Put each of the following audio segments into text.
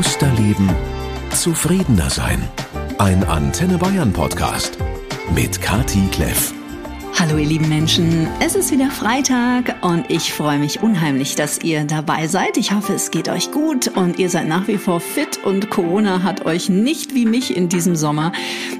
Bewusster leben, zufriedener sein. Ein Antenne Bayern Podcast mit Kati Kleff. Hallo ihr lieben Menschen, es ist wieder Freitag und ich freue mich unheimlich, dass ihr dabei seid. Ich hoffe, es geht euch gut und ihr seid nach wie vor fit und Corona hat euch nicht wie mich in diesem Sommer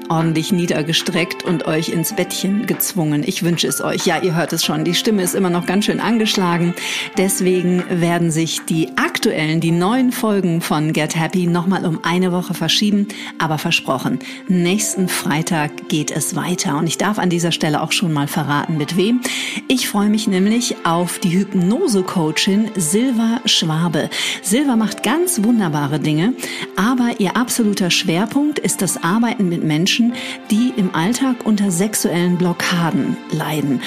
ordentlich niedergestreckt und euch ins Bettchen gezwungen. Ich wünsche es euch. Ja, ihr hört es schon, die Stimme ist immer noch ganz schön angeschlagen. Deswegen werden sich die aktuellen, die neuen Folgen von Get Happy nochmal um eine Woche verschieben, aber versprochen, nächsten Freitag geht es weiter und ich darf an dieser Stelle auch schon mal verraten, mit wem. Ich freue mich nämlich auf die Hypnose-Coachin Silva Schwabe. Silva macht ganz wunderbare Dinge, aber ihr absoluter Schwerpunkt ist das Arbeiten mit Menschen, die im Alltag unter sexuellen Blockaden leiden.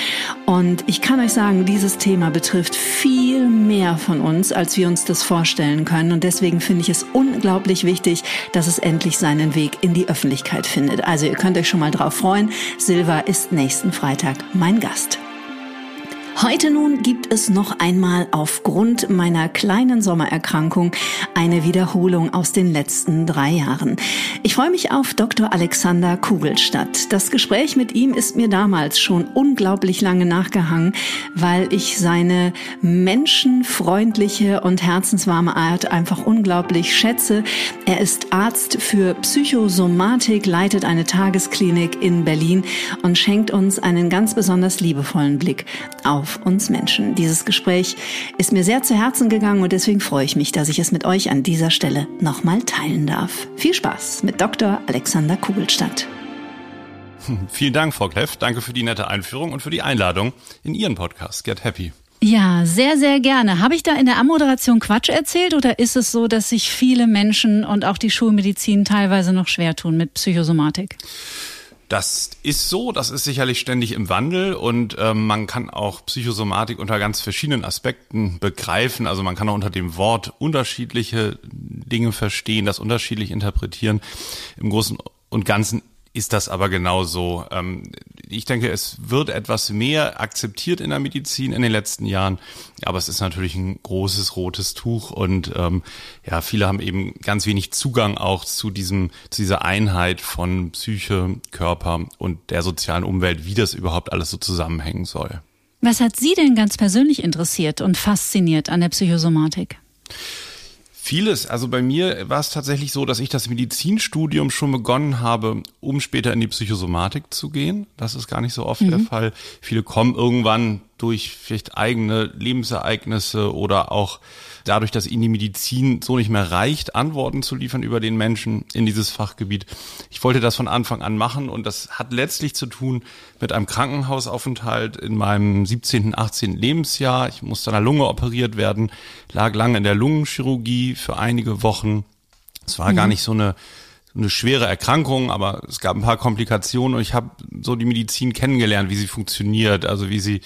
Und ich kann euch sagen, dieses Thema betrifft viel mehr von uns, als wir uns das vorstellen können. Und deswegen finde ich es unglaublich wichtig, dass es endlich seinen Weg in die Öffentlichkeit findet. Also ihr könnt euch schon mal drauf freuen. Silva ist nächsten Freitag mein Gast. Heute nun gibt es noch einmal aufgrund meiner kleinen Sommererkrankung eine Wiederholung aus den letzten drei Jahren. Ich freue mich auf Dr. Alexander Kugelstadt. Das Gespräch mit ihm ist mir damals schon unglaublich lange nachgehangen, weil ich seine menschenfreundliche und herzenswarme Art einfach unglaublich schätze. Er ist Arzt für Psychosomatik, leitet eine Tagesklinik in Berlin und schenkt uns einen ganz besonders liebevollen Blick auf auf uns Menschen. Dieses Gespräch ist mir sehr zu Herzen gegangen und deswegen freue ich mich, dass ich es mit euch an dieser Stelle nochmal teilen darf. Viel Spaß mit Dr. Alexander Kugelstadt. Vielen Dank, Frau Kleff. Danke für die nette Einführung und für die Einladung in Ihren Podcast Get Happy. Ja, sehr, sehr gerne. Habe ich da in der Ammoderation Quatsch erzählt oder ist es so, dass sich viele Menschen und auch die Schulmedizin teilweise noch schwer tun mit Psychosomatik? Das ist so, das ist sicherlich ständig im Wandel und ähm, man kann auch Psychosomatik unter ganz verschiedenen Aspekten begreifen. Also man kann auch unter dem Wort unterschiedliche Dinge verstehen, das unterschiedlich interpretieren. Im Großen und Ganzen ist das aber genauso. Ähm, ich denke, es wird etwas mehr akzeptiert in der Medizin in den letzten Jahren, aber es ist natürlich ein großes rotes Tuch und ähm, ja, viele haben eben ganz wenig Zugang auch zu diesem, zu dieser Einheit von Psyche, Körper und der sozialen Umwelt, wie das überhaupt alles so zusammenhängen soll. Was hat Sie denn ganz persönlich interessiert und fasziniert an der Psychosomatik? Vieles. Also bei mir war es tatsächlich so, dass ich das Medizinstudium schon begonnen habe, um später in die Psychosomatik zu gehen. Das ist gar nicht so oft mhm. der Fall. Viele kommen irgendwann durch vielleicht eigene Lebensereignisse oder auch dadurch, dass ihnen die Medizin so nicht mehr reicht, Antworten zu liefern über den Menschen in dieses Fachgebiet. Ich wollte das von Anfang an machen und das hat letztlich zu tun mit einem Krankenhausaufenthalt in meinem 17., 18. Lebensjahr. Ich musste an der Lunge operiert werden, lag lange in der Lungenchirurgie für einige Wochen. Es war mhm. gar nicht so eine eine schwere Erkrankung, aber es gab ein paar Komplikationen und ich habe so die Medizin kennengelernt, wie sie funktioniert, also wie sie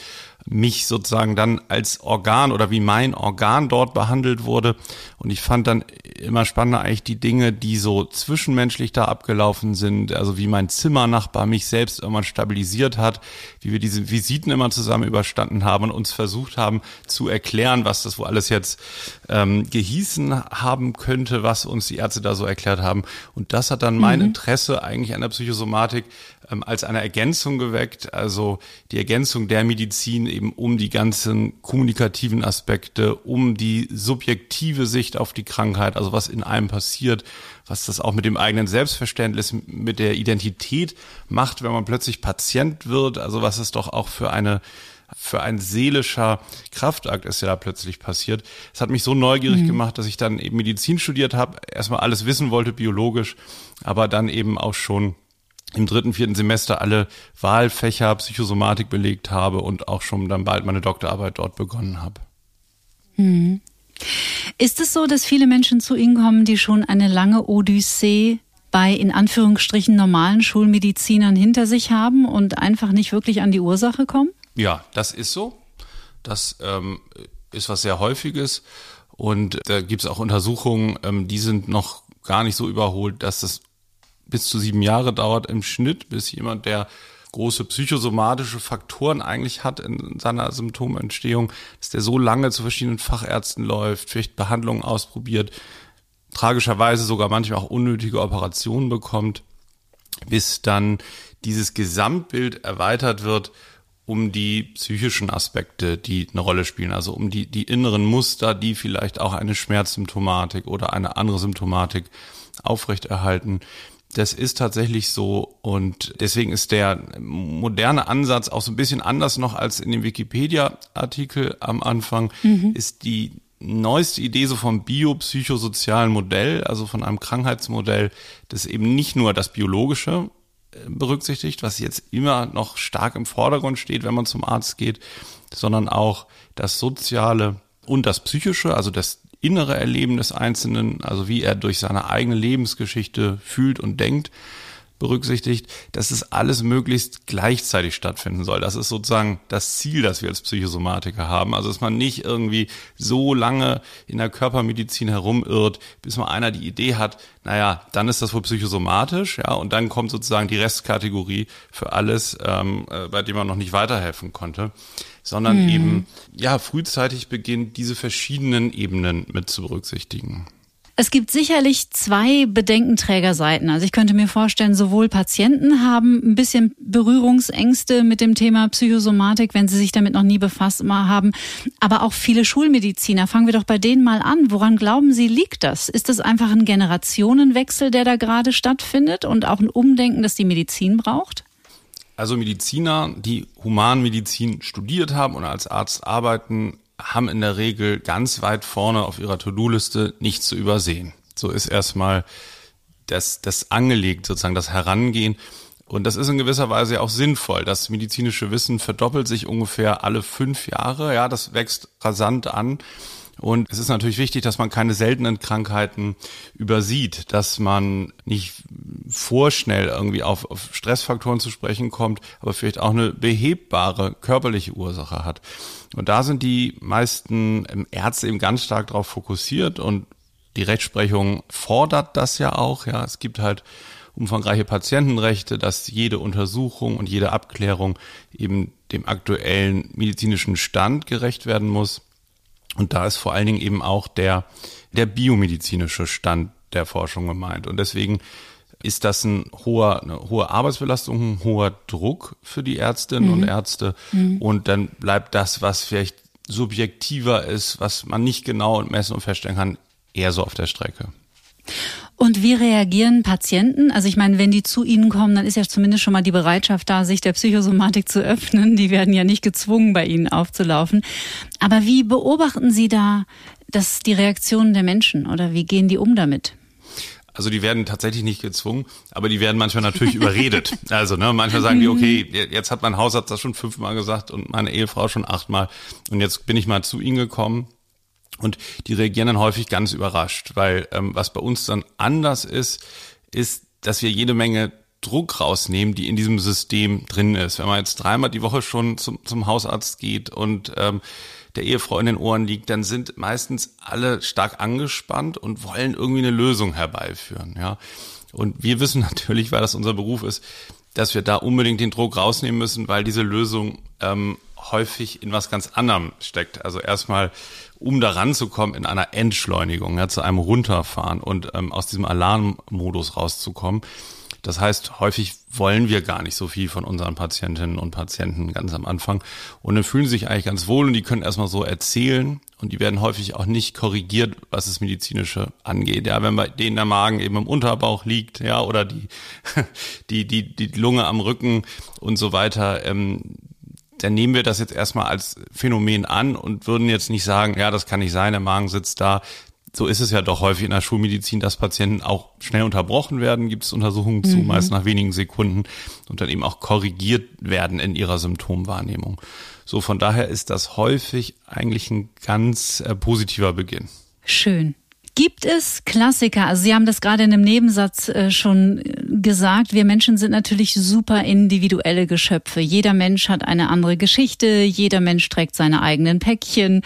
mich sozusagen dann als Organ oder wie mein Organ dort behandelt wurde. Und ich fand dann immer spannender eigentlich die Dinge, die so zwischenmenschlich da abgelaufen sind. Also wie mein Zimmernachbar mich selbst irgendwann stabilisiert hat, wie wir diese Visiten immer zusammen überstanden haben und uns versucht haben zu erklären, was das wo alles jetzt ähm, gehießen haben könnte, was uns die Ärzte da so erklärt haben. Und das hat dann mein mhm. Interesse eigentlich an der Psychosomatik ähm, als eine Ergänzung geweckt, also die Ergänzung der Medizin eben um die ganzen kommunikativen Aspekte, um die subjektive Sicht auf die Krankheit, also was in einem passiert, was das auch mit dem eigenen Selbstverständnis, mit der Identität macht, wenn man plötzlich Patient wird, also was es doch auch für eine für ein seelischer Kraftakt ist ja da plötzlich passiert. Es hat mich so neugierig mhm. gemacht, dass ich dann eben Medizin studiert habe, erstmal alles wissen wollte, biologisch, aber dann eben auch schon im dritten, vierten Semester alle Wahlfächer Psychosomatik belegt habe und auch schon dann bald meine Doktorarbeit dort begonnen habe. Hm. Ist es so, dass viele Menschen zu Ihnen kommen, die schon eine lange Odyssee bei in Anführungsstrichen normalen Schulmedizinern hinter sich haben und einfach nicht wirklich an die Ursache kommen? Ja, das ist so. Das ähm, ist was sehr häufiges. Und da gibt es auch Untersuchungen, ähm, die sind noch gar nicht so überholt, dass das bis zu sieben Jahre dauert im Schnitt, bis jemand, der große psychosomatische Faktoren eigentlich hat in seiner Symptomentstehung, dass der so lange zu verschiedenen Fachärzten läuft, vielleicht Behandlungen ausprobiert, tragischerweise sogar manchmal auch unnötige Operationen bekommt, bis dann dieses Gesamtbild erweitert wird um die psychischen Aspekte, die eine Rolle spielen, also um die, die inneren Muster, die vielleicht auch eine Schmerzsymptomatik oder eine andere Symptomatik aufrechterhalten. Das ist tatsächlich so und deswegen ist der moderne Ansatz auch so ein bisschen anders noch als in dem Wikipedia-Artikel am Anfang, mhm. ist die neueste Idee so vom biopsychosozialen Modell, also von einem Krankheitsmodell, das eben nicht nur das Biologische berücksichtigt, was jetzt immer noch stark im Vordergrund steht, wenn man zum Arzt geht, sondern auch das Soziale und das Psychische, also das innere Erleben des Einzelnen, also wie er durch seine eigene Lebensgeschichte fühlt und denkt berücksichtigt, dass es alles möglichst gleichzeitig stattfinden soll. Das ist sozusagen das Ziel, das wir als Psychosomatiker haben. Also dass man nicht irgendwie so lange in der Körpermedizin herumirrt, bis mal einer die Idee hat, naja, dann ist das wohl psychosomatisch, ja, und dann kommt sozusagen die Restkategorie für alles, ähm, äh, bei dem man noch nicht weiterhelfen konnte, sondern mhm. eben ja frühzeitig beginnt, diese verschiedenen Ebenen mit zu berücksichtigen. Es gibt sicherlich zwei Bedenkenträgerseiten. Also ich könnte mir vorstellen, sowohl Patienten haben ein bisschen Berührungsängste mit dem Thema Psychosomatik, wenn sie sich damit noch nie befasst haben, aber auch viele Schulmediziner. Fangen wir doch bei denen mal an. Woran glauben Sie, liegt das? Ist das einfach ein Generationenwechsel, der da gerade stattfindet und auch ein Umdenken, das die Medizin braucht? Also Mediziner, die Humanmedizin studiert haben und als Arzt arbeiten, haben in der Regel ganz weit vorne auf ihrer To-Do-Liste nichts zu übersehen. So ist erstmal das, das angelegt, sozusagen das Herangehen. Und das ist in gewisser Weise auch sinnvoll. Das medizinische Wissen verdoppelt sich ungefähr alle fünf Jahre. Ja, das wächst rasant an. Und es ist natürlich wichtig, dass man keine seltenen Krankheiten übersieht, dass man nicht vorschnell irgendwie auf, auf Stressfaktoren zu sprechen kommt, aber vielleicht auch eine behebbare körperliche Ursache hat. Und da sind die meisten Ärzte eben ganz stark darauf fokussiert und die Rechtsprechung fordert das ja auch. Ja, es gibt halt umfangreiche Patientenrechte, dass jede Untersuchung und jede Abklärung eben dem aktuellen medizinischen Stand gerecht werden muss. Und da ist vor allen Dingen eben auch der, der biomedizinische Stand der Forschung gemeint. Und deswegen ist das ein hoher, eine hohe Arbeitsbelastung, ein hoher Druck für die Ärztinnen mhm. und Ärzte. Mhm. Und dann bleibt das, was vielleicht subjektiver ist, was man nicht genau messen und feststellen kann, eher so auf der Strecke. Und wie reagieren Patienten? Also ich meine, wenn die zu Ihnen kommen, dann ist ja zumindest schon mal die Bereitschaft da, sich der Psychosomatik zu öffnen. Die werden ja nicht gezwungen, bei Ihnen aufzulaufen. Aber wie beobachten Sie da das, die Reaktionen der Menschen oder wie gehen die um damit? Also die werden tatsächlich nicht gezwungen, aber die werden manchmal natürlich überredet. Also ne, manchmal sagen die, mhm. okay, jetzt hat mein Hausarzt das schon fünfmal gesagt und meine Ehefrau schon achtmal und jetzt bin ich mal zu ihnen gekommen. Und die reagieren dann häufig ganz überrascht, weil ähm, was bei uns dann anders ist, ist, dass wir jede Menge Druck rausnehmen, die in diesem System drin ist. Wenn man jetzt dreimal die Woche schon zum, zum Hausarzt geht und ähm, der Ehefrau in den Ohren liegt, dann sind meistens alle stark angespannt und wollen irgendwie eine Lösung herbeiführen. Ja. Und wir wissen natürlich, weil das unser Beruf ist, dass wir da unbedingt den Druck rausnehmen müssen, weil diese Lösung ähm, häufig in was ganz anderem steckt. Also erstmal, um da ranzukommen in einer Entschleunigung, ja, zu einem Runterfahren und ähm, aus diesem Alarmmodus rauszukommen, das heißt, häufig wollen wir gar nicht so viel von unseren Patientinnen und Patienten ganz am Anfang. Und dann fühlen sie sich eigentlich ganz wohl und die können erstmal so erzählen und die werden häufig auch nicht korrigiert, was das Medizinische angeht. Ja, wenn bei denen der Magen eben im Unterbauch liegt, ja, oder die, die, die, die Lunge am Rücken und so weiter, ähm, dann nehmen wir das jetzt erstmal als Phänomen an und würden jetzt nicht sagen, ja, das kann nicht sein, der Magen sitzt da, so ist es ja doch häufig in der Schulmedizin, dass Patienten auch schnell unterbrochen werden, gibt es Untersuchungen zu, mhm. meist nach wenigen Sekunden und dann eben auch korrigiert werden in ihrer Symptomwahrnehmung. So von daher ist das häufig eigentlich ein ganz äh, positiver Beginn. Schön. Gibt es Klassiker? Also Sie haben das gerade in einem Nebensatz äh, schon äh, gesagt. Wir Menschen sind natürlich super individuelle Geschöpfe. Jeder Mensch hat eine andere Geschichte. Jeder Mensch trägt seine eigenen Päckchen.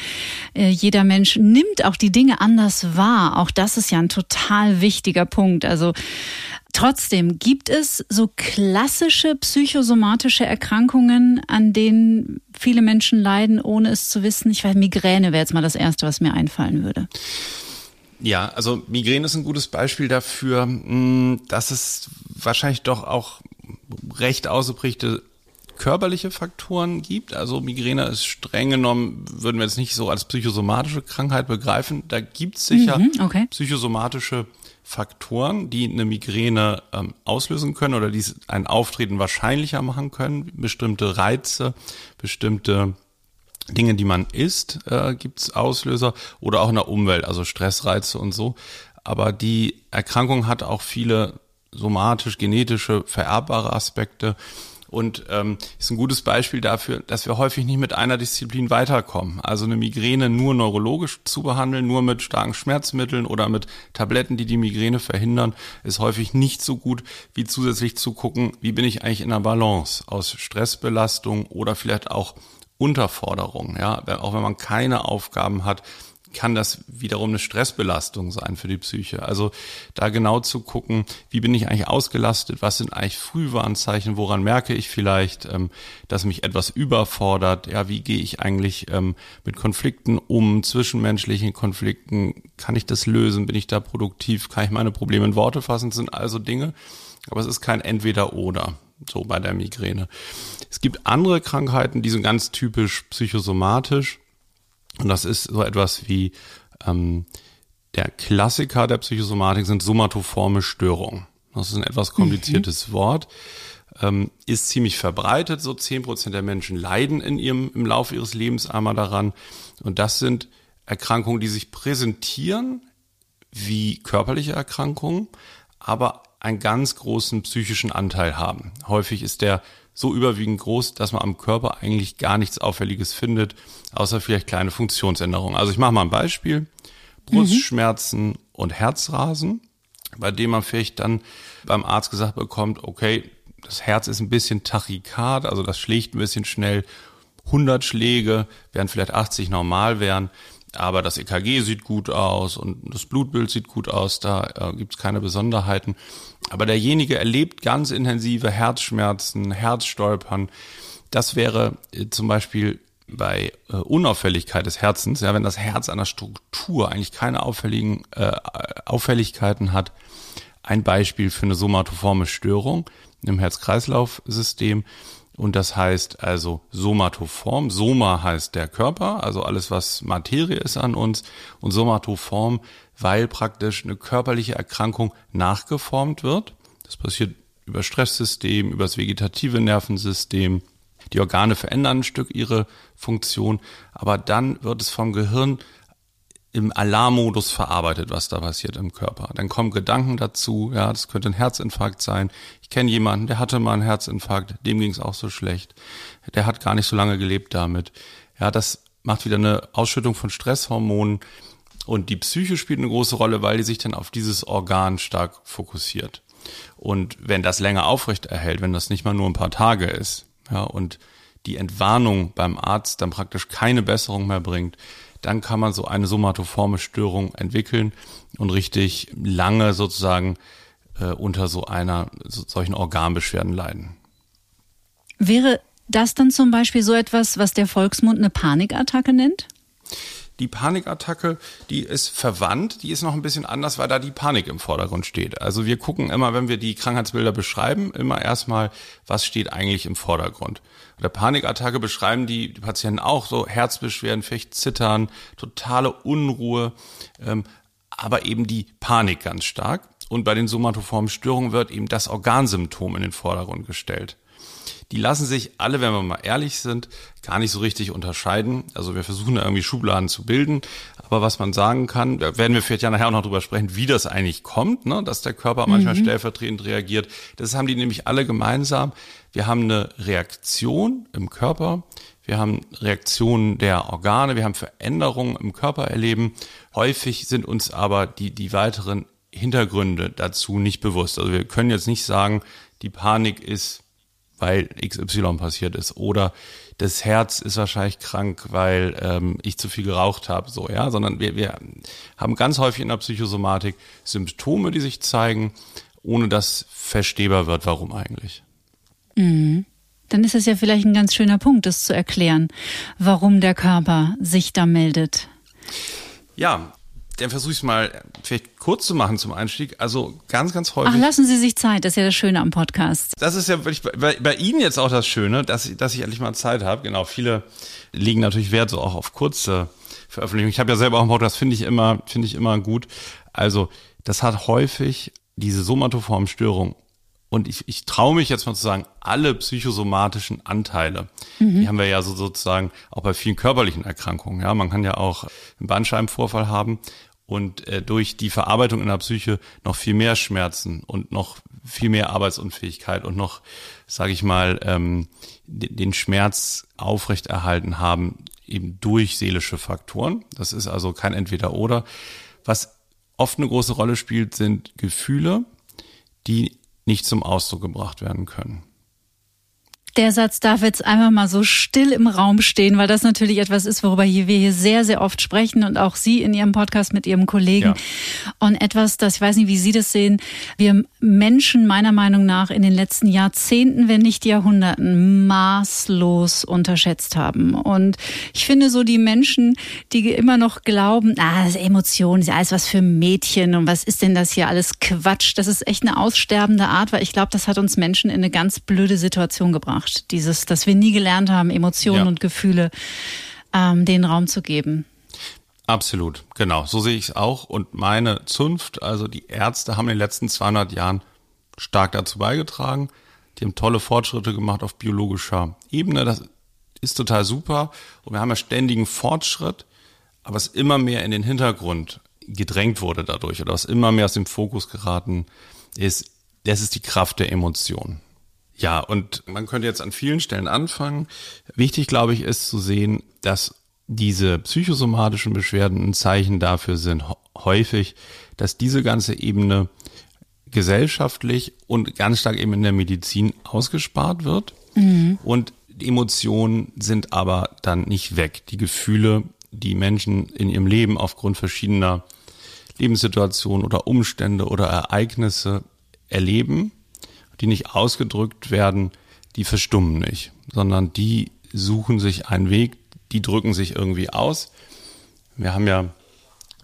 Äh, jeder Mensch nimmt auch die Dinge anders wahr. Auch das ist ja ein total wichtiger Punkt. Also Trotzdem gibt es so klassische psychosomatische Erkrankungen, an denen viele Menschen leiden, ohne es zu wissen. Ich weiß, Migräne wäre jetzt mal das Erste, was mir einfallen würde. Ja, also Migräne ist ein gutes Beispiel dafür, hm, dass es wahrscheinlich doch auch recht ausgeprägte körperliche Faktoren gibt. Also Migräne ist streng genommen, würden wir jetzt nicht so als psychosomatische Krankheit begreifen. Da gibt es sicher mhm, okay. psychosomatische Faktoren, die eine Migräne ähm, auslösen können oder die ein Auftreten wahrscheinlicher machen können. Bestimmte Reize, bestimmte Dinge, die man isst, äh, gibt es Auslöser oder auch in der Umwelt, also Stressreize und so. Aber die Erkrankung hat auch viele somatisch, genetische, vererbbare Aspekte und ähm, ist ein gutes Beispiel dafür, dass wir häufig nicht mit einer Disziplin weiterkommen. Also eine Migräne nur neurologisch zu behandeln, nur mit starken Schmerzmitteln oder mit Tabletten, die die Migräne verhindern, ist häufig nicht so gut, wie zusätzlich zu gucken, wie bin ich eigentlich in einer Balance aus Stressbelastung oder vielleicht auch Unterforderung. Ja, auch wenn man keine Aufgaben hat, kann das wiederum eine Stressbelastung sein für die Psyche. Also da genau zu gucken, wie bin ich eigentlich ausgelastet, was sind eigentlich Frühwarnzeichen, woran merke ich vielleicht, ähm, dass mich etwas überfordert, ja, wie gehe ich eigentlich ähm, mit Konflikten um, zwischenmenschlichen Konflikten, kann ich das lösen, bin ich da produktiv, kann ich meine Probleme in Worte fassen, das sind also Dinge, aber es ist kein Entweder-Oder so bei der Migräne. Es gibt andere Krankheiten, die sind ganz typisch psychosomatisch. Und das ist so etwas wie ähm, der Klassiker der Psychosomatik sind somatoforme Störungen. Das ist ein etwas kompliziertes mhm. Wort. Ähm, ist ziemlich verbreitet. So zehn Prozent der Menschen leiden in ihrem, im Laufe ihres Lebens einmal daran. Und das sind Erkrankungen, die sich präsentieren wie körperliche Erkrankungen, aber einen ganz großen psychischen Anteil haben. Häufig ist der so überwiegend groß, dass man am Körper eigentlich gar nichts Auffälliges findet, außer vielleicht kleine Funktionsänderungen. Also ich mache mal ein Beispiel. Brustschmerzen mhm. und Herzrasen, bei dem man vielleicht dann beim Arzt gesagt bekommt, okay, das Herz ist ein bisschen tachykard, also das schlägt ein bisschen schnell. 100 Schläge, während vielleicht 80 normal wären. Aber das EKG sieht gut aus und das Blutbild sieht gut aus, da äh, gibt es keine Besonderheiten. Aber derjenige erlebt ganz intensive Herzschmerzen, Herzstolpern. Das wäre äh, zum Beispiel bei äh, Unauffälligkeit des Herzens, ja, wenn das Herz an der Struktur eigentlich keine auffälligen äh, Auffälligkeiten hat, ein Beispiel für eine somatoforme Störung im Herz-Kreislauf-System. Und das heißt also somatoform. Soma heißt der Körper, also alles, was Materie ist an uns. Und somatoform, weil praktisch eine körperliche Erkrankung nachgeformt wird. Das passiert über Stresssystem, über das vegetative Nervensystem. Die Organe verändern ein Stück ihre Funktion, aber dann wird es vom Gehirn im Alarmmodus verarbeitet, was da passiert im Körper. Dann kommen Gedanken dazu, ja, das könnte ein Herzinfarkt sein. Ich kenne jemanden, der hatte mal einen Herzinfarkt, dem ging es auch so schlecht. Der hat gar nicht so lange gelebt damit. Ja, das macht wieder eine Ausschüttung von Stresshormonen und die Psyche spielt eine große Rolle, weil die sich dann auf dieses Organ stark fokussiert. Und wenn das länger aufrecht erhält, wenn das nicht mal nur ein paar Tage ist, ja, und die Entwarnung beim Arzt dann praktisch keine Besserung mehr bringt, dann kann man so eine somatoforme Störung entwickeln und richtig lange sozusagen äh, unter so einer so, solchen Organbeschwerden leiden. Wäre das dann zum Beispiel so etwas, was der Volksmund eine Panikattacke nennt? Die Panikattacke, die ist verwandt, die ist noch ein bisschen anders, weil da die Panik im Vordergrund steht. Also wir gucken immer, wenn wir die Krankheitsbilder beschreiben, immer erstmal, was steht eigentlich im Vordergrund. Bei der Panikattacke beschreiben die, die Patienten auch so Herzbeschwerden, vielleicht Zittern, totale Unruhe, ähm, aber eben die Panik ganz stark. Und bei den somatoformen Störungen wird eben das Organsymptom in den Vordergrund gestellt die lassen sich alle, wenn wir mal ehrlich sind, gar nicht so richtig unterscheiden. Also wir versuchen da irgendwie Schubladen zu bilden. Aber was man sagen kann, da werden wir vielleicht ja nachher auch noch drüber sprechen, wie das eigentlich kommt, ne? dass der Körper manchmal mhm. stellvertretend reagiert. Das haben die nämlich alle gemeinsam. Wir haben eine Reaktion im Körper. Wir haben Reaktionen der Organe. Wir haben Veränderungen im Körper erleben. Häufig sind uns aber die, die weiteren Hintergründe dazu nicht bewusst. Also wir können jetzt nicht sagen, die Panik ist weil XY passiert ist. Oder das Herz ist wahrscheinlich krank, weil ähm, ich zu viel geraucht habe, so, ja, sondern wir, wir haben ganz häufig in der Psychosomatik Symptome, die sich zeigen, ohne dass verstehbar wird, warum eigentlich. Mhm. Dann ist es ja vielleicht ein ganz schöner Punkt, das zu erklären, warum der Körper sich da meldet. Ja, dann versuche ich es mal vielleicht kurz zu machen zum Einstieg. Also ganz, ganz häufig. Ach, lassen Sie sich Zeit, das ist ja das Schöne am Podcast. Das ist ja bei, bei Ihnen jetzt auch das Schöne, dass, ich, dass ich endlich mal Zeit habe. Genau, viele legen natürlich Wert so auch auf kurze Veröffentlichungen. Ich habe ja selber auch einen Podcast, finde ich immer, finde ich immer gut. Also das hat häufig diese somatoformen Störungen und ich, ich traue mich jetzt mal zu sagen, alle psychosomatischen Anteile, mhm. die haben wir ja so sozusagen auch bei vielen körperlichen Erkrankungen. Ja, man kann ja auch einen Bandscheibenvorfall haben und äh, durch die Verarbeitung in der Psyche noch viel mehr Schmerzen und noch viel mehr Arbeitsunfähigkeit und noch, sage ich mal, ähm, den Schmerz aufrechterhalten haben, eben durch seelische Faktoren. Das ist also kein Entweder-Oder. Was oft eine große Rolle spielt, sind Gefühle, die nicht zum Ausdruck gebracht werden können. Der Satz darf jetzt einfach mal so still im Raum stehen, weil das natürlich etwas ist, worüber wir hier sehr, sehr oft sprechen und auch Sie in Ihrem Podcast mit Ihrem Kollegen. Ja. Und etwas, das, ich weiß nicht, wie Sie das sehen, wir Menschen meiner Meinung nach in den letzten Jahrzehnten, wenn nicht Jahrhunderten, maßlos unterschätzt haben. Und ich finde so die Menschen, die immer noch glauben, ah, das ist Emotion, das ist alles was für Mädchen und was ist denn das hier alles Quatsch, das ist echt eine aussterbende Art, weil ich glaube, das hat uns Menschen in eine ganz blöde Situation gebracht gemacht. Dieses, dass wir nie gelernt haben, Emotionen ja. und Gefühle ähm, den Raum zu geben. Absolut, genau. So sehe ich es auch. Und meine Zunft, also die Ärzte, haben in den letzten 200 Jahren stark dazu beigetragen. Die haben tolle Fortschritte gemacht auf biologischer Ebene. Das ist total super. Und wir haben ja ständigen Fortschritt, aber es immer mehr in den Hintergrund gedrängt wurde dadurch oder was immer mehr aus dem Fokus geraten ist, das ist die Kraft der Emotionen. Ja, und man könnte jetzt an vielen Stellen anfangen. Wichtig, glaube ich, ist zu sehen, dass diese psychosomatischen Beschwerden ein Zeichen dafür sind, häufig, dass diese ganze Ebene gesellschaftlich und ganz stark eben in der Medizin ausgespart wird. Mhm. Und die Emotionen sind aber dann nicht weg. Die Gefühle, die Menschen in ihrem Leben aufgrund verschiedener Lebenssituationen oder Umstände oder Ereignisse erleben, die nicht ausgedrückt werden, die verstummen nicht, sondern die suchen sich einen Weg, die drücken sich irgendwie aus. Wir haben ja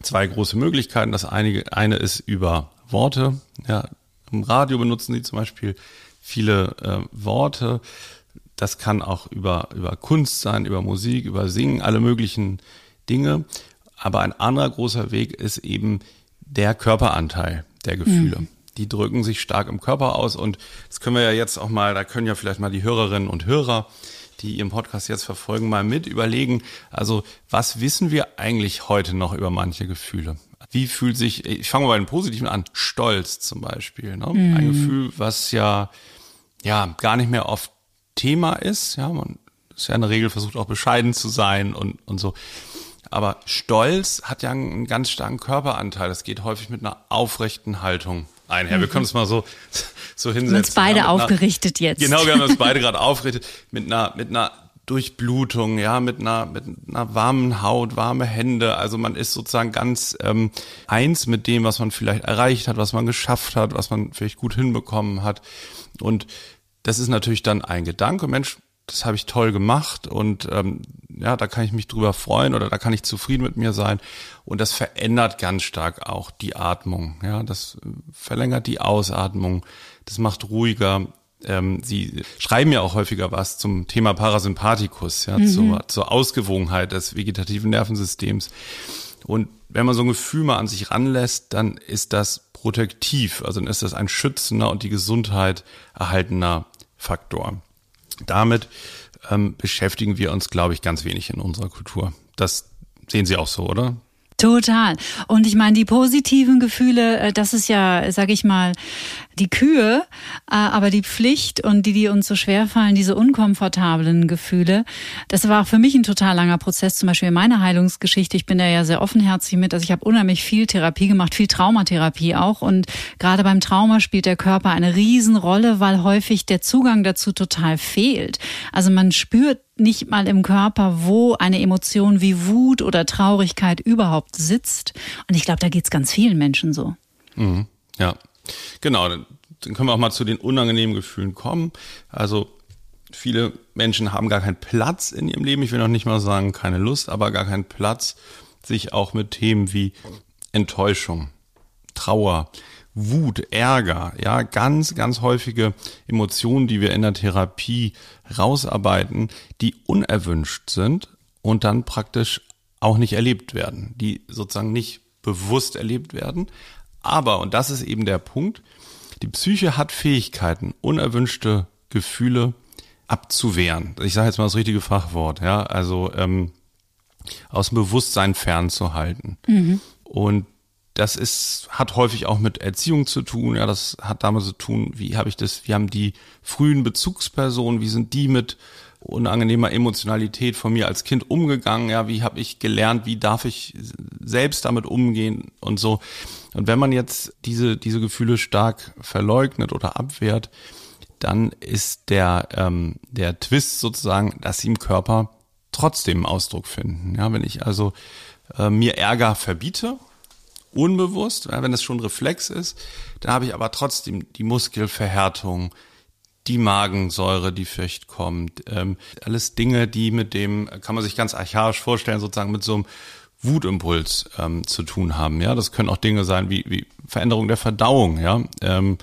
zwei große Möglichkeiten. Das eine, eine ist über Worte. Ja, Im Radio benutzen sie zum Beispiel viele äh, Worte. Das kann auch über, über Kunst sein, über Musik, über Singen, alle möglichen Dinge. Aber ein anderer großer Weg ist eben der Körperanteil der Gefühle. Mhm die drücken sich stark im Körper aus und das können wir ja jetzt auch mal, da können ja vielleicht mal die Hörerinnen und Hörer, die Ihren Podcast jetzt verfolgen, mal mit überlegen, also was wissen wir eigentlich heute noch über manche Gefühle? Wie fühlt sich, ich fange mal bei den Positiven an, Stolz zum Beispiel, ne? Mhm. ein Gefühl, was ja, ja gar nicht mehr oft Thema ist, ja, man ist ja in der Regel versucht auch bescheiden zu sein und, und so. Aber Stolz hat ja einen ganz starken Körperanteil. Das geht häufig mit einer aufrechten Haltung einher. Wir können uns mal so, so hinsetzen. Wir haben uns beide ja, aufgerichtet einer, jetzt. Genau, wir haben uns beide gerade aufgerichtet mit einer, mit einer Durchblutung, ja, mit einer, mit einer warmen Haut, warme Hände. Also man ist sozusagen ganz ähm, eins mit dem, was man vielleicht erreicht hat, was man geschafft hat, was man vielleicht gut hinbekommen hat. Und das ist natürlich dann ein Gedanke, Mensch, das habe ich toll gemacht und ähm, ja, da kann ich mich drüber freuen oder da kann ich zufrieden mit mir sein. Und das verändert ganz stark auch die Atmung. Ja, das verlängert die Ausatmung, das macht ruhiger. Ähm, Sie schreiben ja auch häufiger was zum Thema Parasympathikus, ja, mhm. zur, zur Ausgewogenheit des vegetativen Nervensystems. Und wenn man so ein Gefühl mal an sich ranlässt, dann ist das protektiv, also dann ist das ein schützender und die Gesundheit erhaltener Faktor damit ähm, beschäftigen wir uns, glaube ich, ganz wenig in unserer Kultur. Das sehen Sie auch so, oder? Total. Und ich meine, die positiven Gefühle, äh, das ist ja, sag ich mal, die Kühe, äh, aber die Pflicht und die, die uns so schwer fallen, diese unkomfortablen Gefühle, das war für mich ein total langer Prozess, zum Beispiel in meiner Heilungsgeschichte. Ich bin da ja sehr offenherzig mit, also ich habe unheimlich viel Therapie gemacht, viel Traumatherapie auch und gerade beim Trauma spielt der Körper eine Riesenrolle, weil häufig der Zugang dazu total fehlt. Also man spürt nicht mal im Körper, wo eine Emotion wie Wut oder Traurigkeit überhaupt sitzt. Und ich glaube, da geht es ganz vielen Menschen so. Mhm. Ja, genau. Dann können wir auch mal zu den unangenehmen Gefühlen kommen. Also viele Menschen haben gar keinen Platz in ihrem Leben. Ich will noch nicht mal sagen, keine Lust, aber gar keinen Platz, sich auch mit Themen wie Enttäuschung, Trauer, Wut, Ärger, ja, ganz, ganz häufige Emotionen, die wir in der Therapie rausarbeiten, die unerwünscht sind und dann praktisch auch nicht erlebt werden, die sozusagen nicht bewusst erlebt werden. Aber, und das ist eben der Punkt, die Psyche hat Fähigkeiten, unerwünschte Gefühle abzuwehren. Ich sage jetzt mal das richtige Fachwort, ja, also ähm, aus dem Bewusstsein fernzuhalten. Mhm. Und das ist, hat häufig auch mit Erziehung zu tun. Ja, das hat damit zu tun, wie habe ich das, wie haben die frühen Bezugspersonen, wie sind die mit unangenehmer Emotionalität von mir als Kind umgegangen? Ja, wie habe ich gelernt, wie darf ich selbst damit umgehen und so. Und wenn man jetzt diese, diese Gefühle stark verleugnet oder abwehrt, dann ist der, ähm, der Twist sozusagen, dass sie im Körper trotzdem Ausdruck finden. Ja, wenn ich also äh, mir Ärger verbiete unbewusst, wenn es schon Reflex ist, dann habe ich aber trotzdem die Muskelverhärtung, die Magensäure, die vielleicht kommt, ähm, alles Dinge, die mit dem, kann man sich ganz archaisch vorstellen, sozusagen mit so einem Wutimpuls ähm, zu tun haben. Ja, das können auch Dinge sein wie, wie Veränderung der Verdauung, ja, ähm,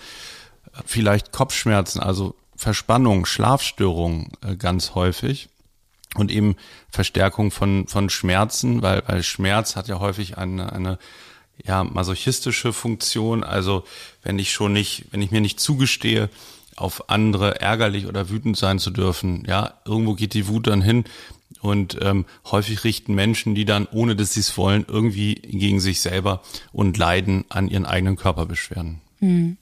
vielleicht Kopfschmerzen, also Verspannung, Schlafstörungen äh, ganz häufig und eben Verstärkung von von Schmerzen, weil weil Schmerz hat ja häufig eine eine ja, masochistische Funktion. Also wenn ich schon nicht, wenn ich mir nicht zugestehe, auf andere ärgerlich oder wütend sein zu dürfen, ja, irgendwo geht die Wut dann hin. Und ähm, häufig richten Menschen, die dann, ohne dass sie es wollen, irgendwie gegen sich selber und leiden an ihren eigenen Körperbeschwerden. Hm.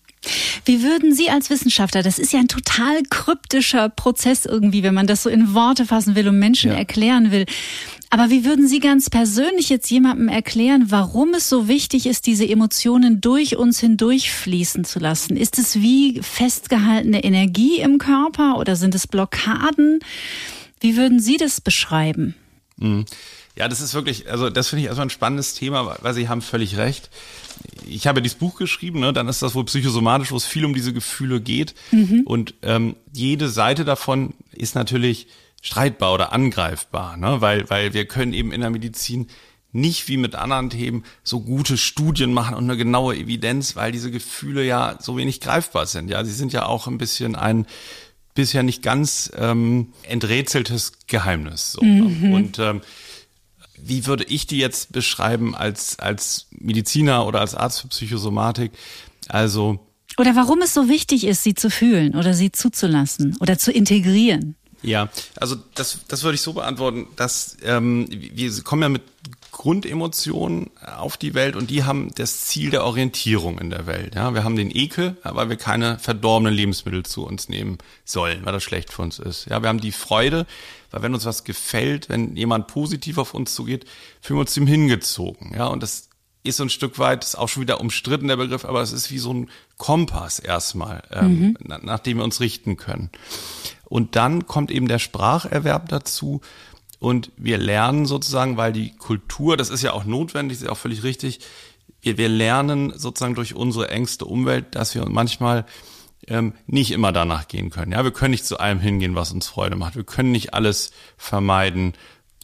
Wie würden Sie als Wissenschaftler, das ist ja ein total kryptischer Prozess irgendwie, wenn man das so in Worte fassen will und Menschen ja. erklären will. Aber wie würden Sie ganz persönlich jetzt jemandem erklären, warum es so wichtig ist, diese Emotionen durch uns hindurchfließen zu lassen? Ist es wie festgehaltene Energie im Körper oder sind es Blockaden? Wie würden Sie das beschreiben? Mhm. Ja, das ist wirklich, also das finde ich erstmal ein spannendes Thema, weil Sie haben völlig recht ich habe dieses Buch geschrieben, ne, dann ist das wohl psychosomatisch, wo es viel um diese Gefühle geht. Mhm. Und ähm, jede Seite davon ist natürlich streitbar oder angreifbar, ne? weil, weil wir können eben in der Medizin nicht wie mit anderen Themen so gute Studien machen und eine genaue Evidenz, weil diese Gefühle ja so wenig greifbar sind. Ja, sie sind ja auch ein bisschen ein bisher nicht ganz ähm, enträtseltes Geheimnis. So, mhm. Und ähm, wie würde ich die jetzt beschreiben als, als Mediziner oder als Arzt für Psychosomatik? Also. Oder warum es so wichtig ist, sie zu fühlen oder sie zuzulassen oder zu integrieren. Ja, also das, das würde ich so beantworten, dass ähm, wir kommen ja mit Grundemotionen auf die Welt und die haben das Ziel der Orientierung in der Welt. Ja, wir haben den Ekel, weil wir keine verdorbenen Lebensmittel zu uns nehmen sollen, weil das schlecht für uns ist. Ja, wir haben die Freude, weil wenn uns was gefällt, wenn jemand positiv auf uns zugeht, fühlen wir uns dem hingezogen. Ja, und das ist so ein Stück weit, ist auch schon wieder umstritten der Begriff, aber es ist wie so ein Kompass erstmal, ähm, mhm. nach dem wir uns richten können. Und dann kommt eben der Spracherwerb dazu. Und wir lernen sozusagen, weil die Kultur, das ist ja auch notwendig, ist ja auch völlig richtig, wir, wir lernen sozusagen durch unsere engste Umwelt, dass wir manchmal ähm, nicht immer danach gehen können. Ja, wir können nicht zu allem hingehen, was uns Freude macht. Wir können nicht alles vermeiden,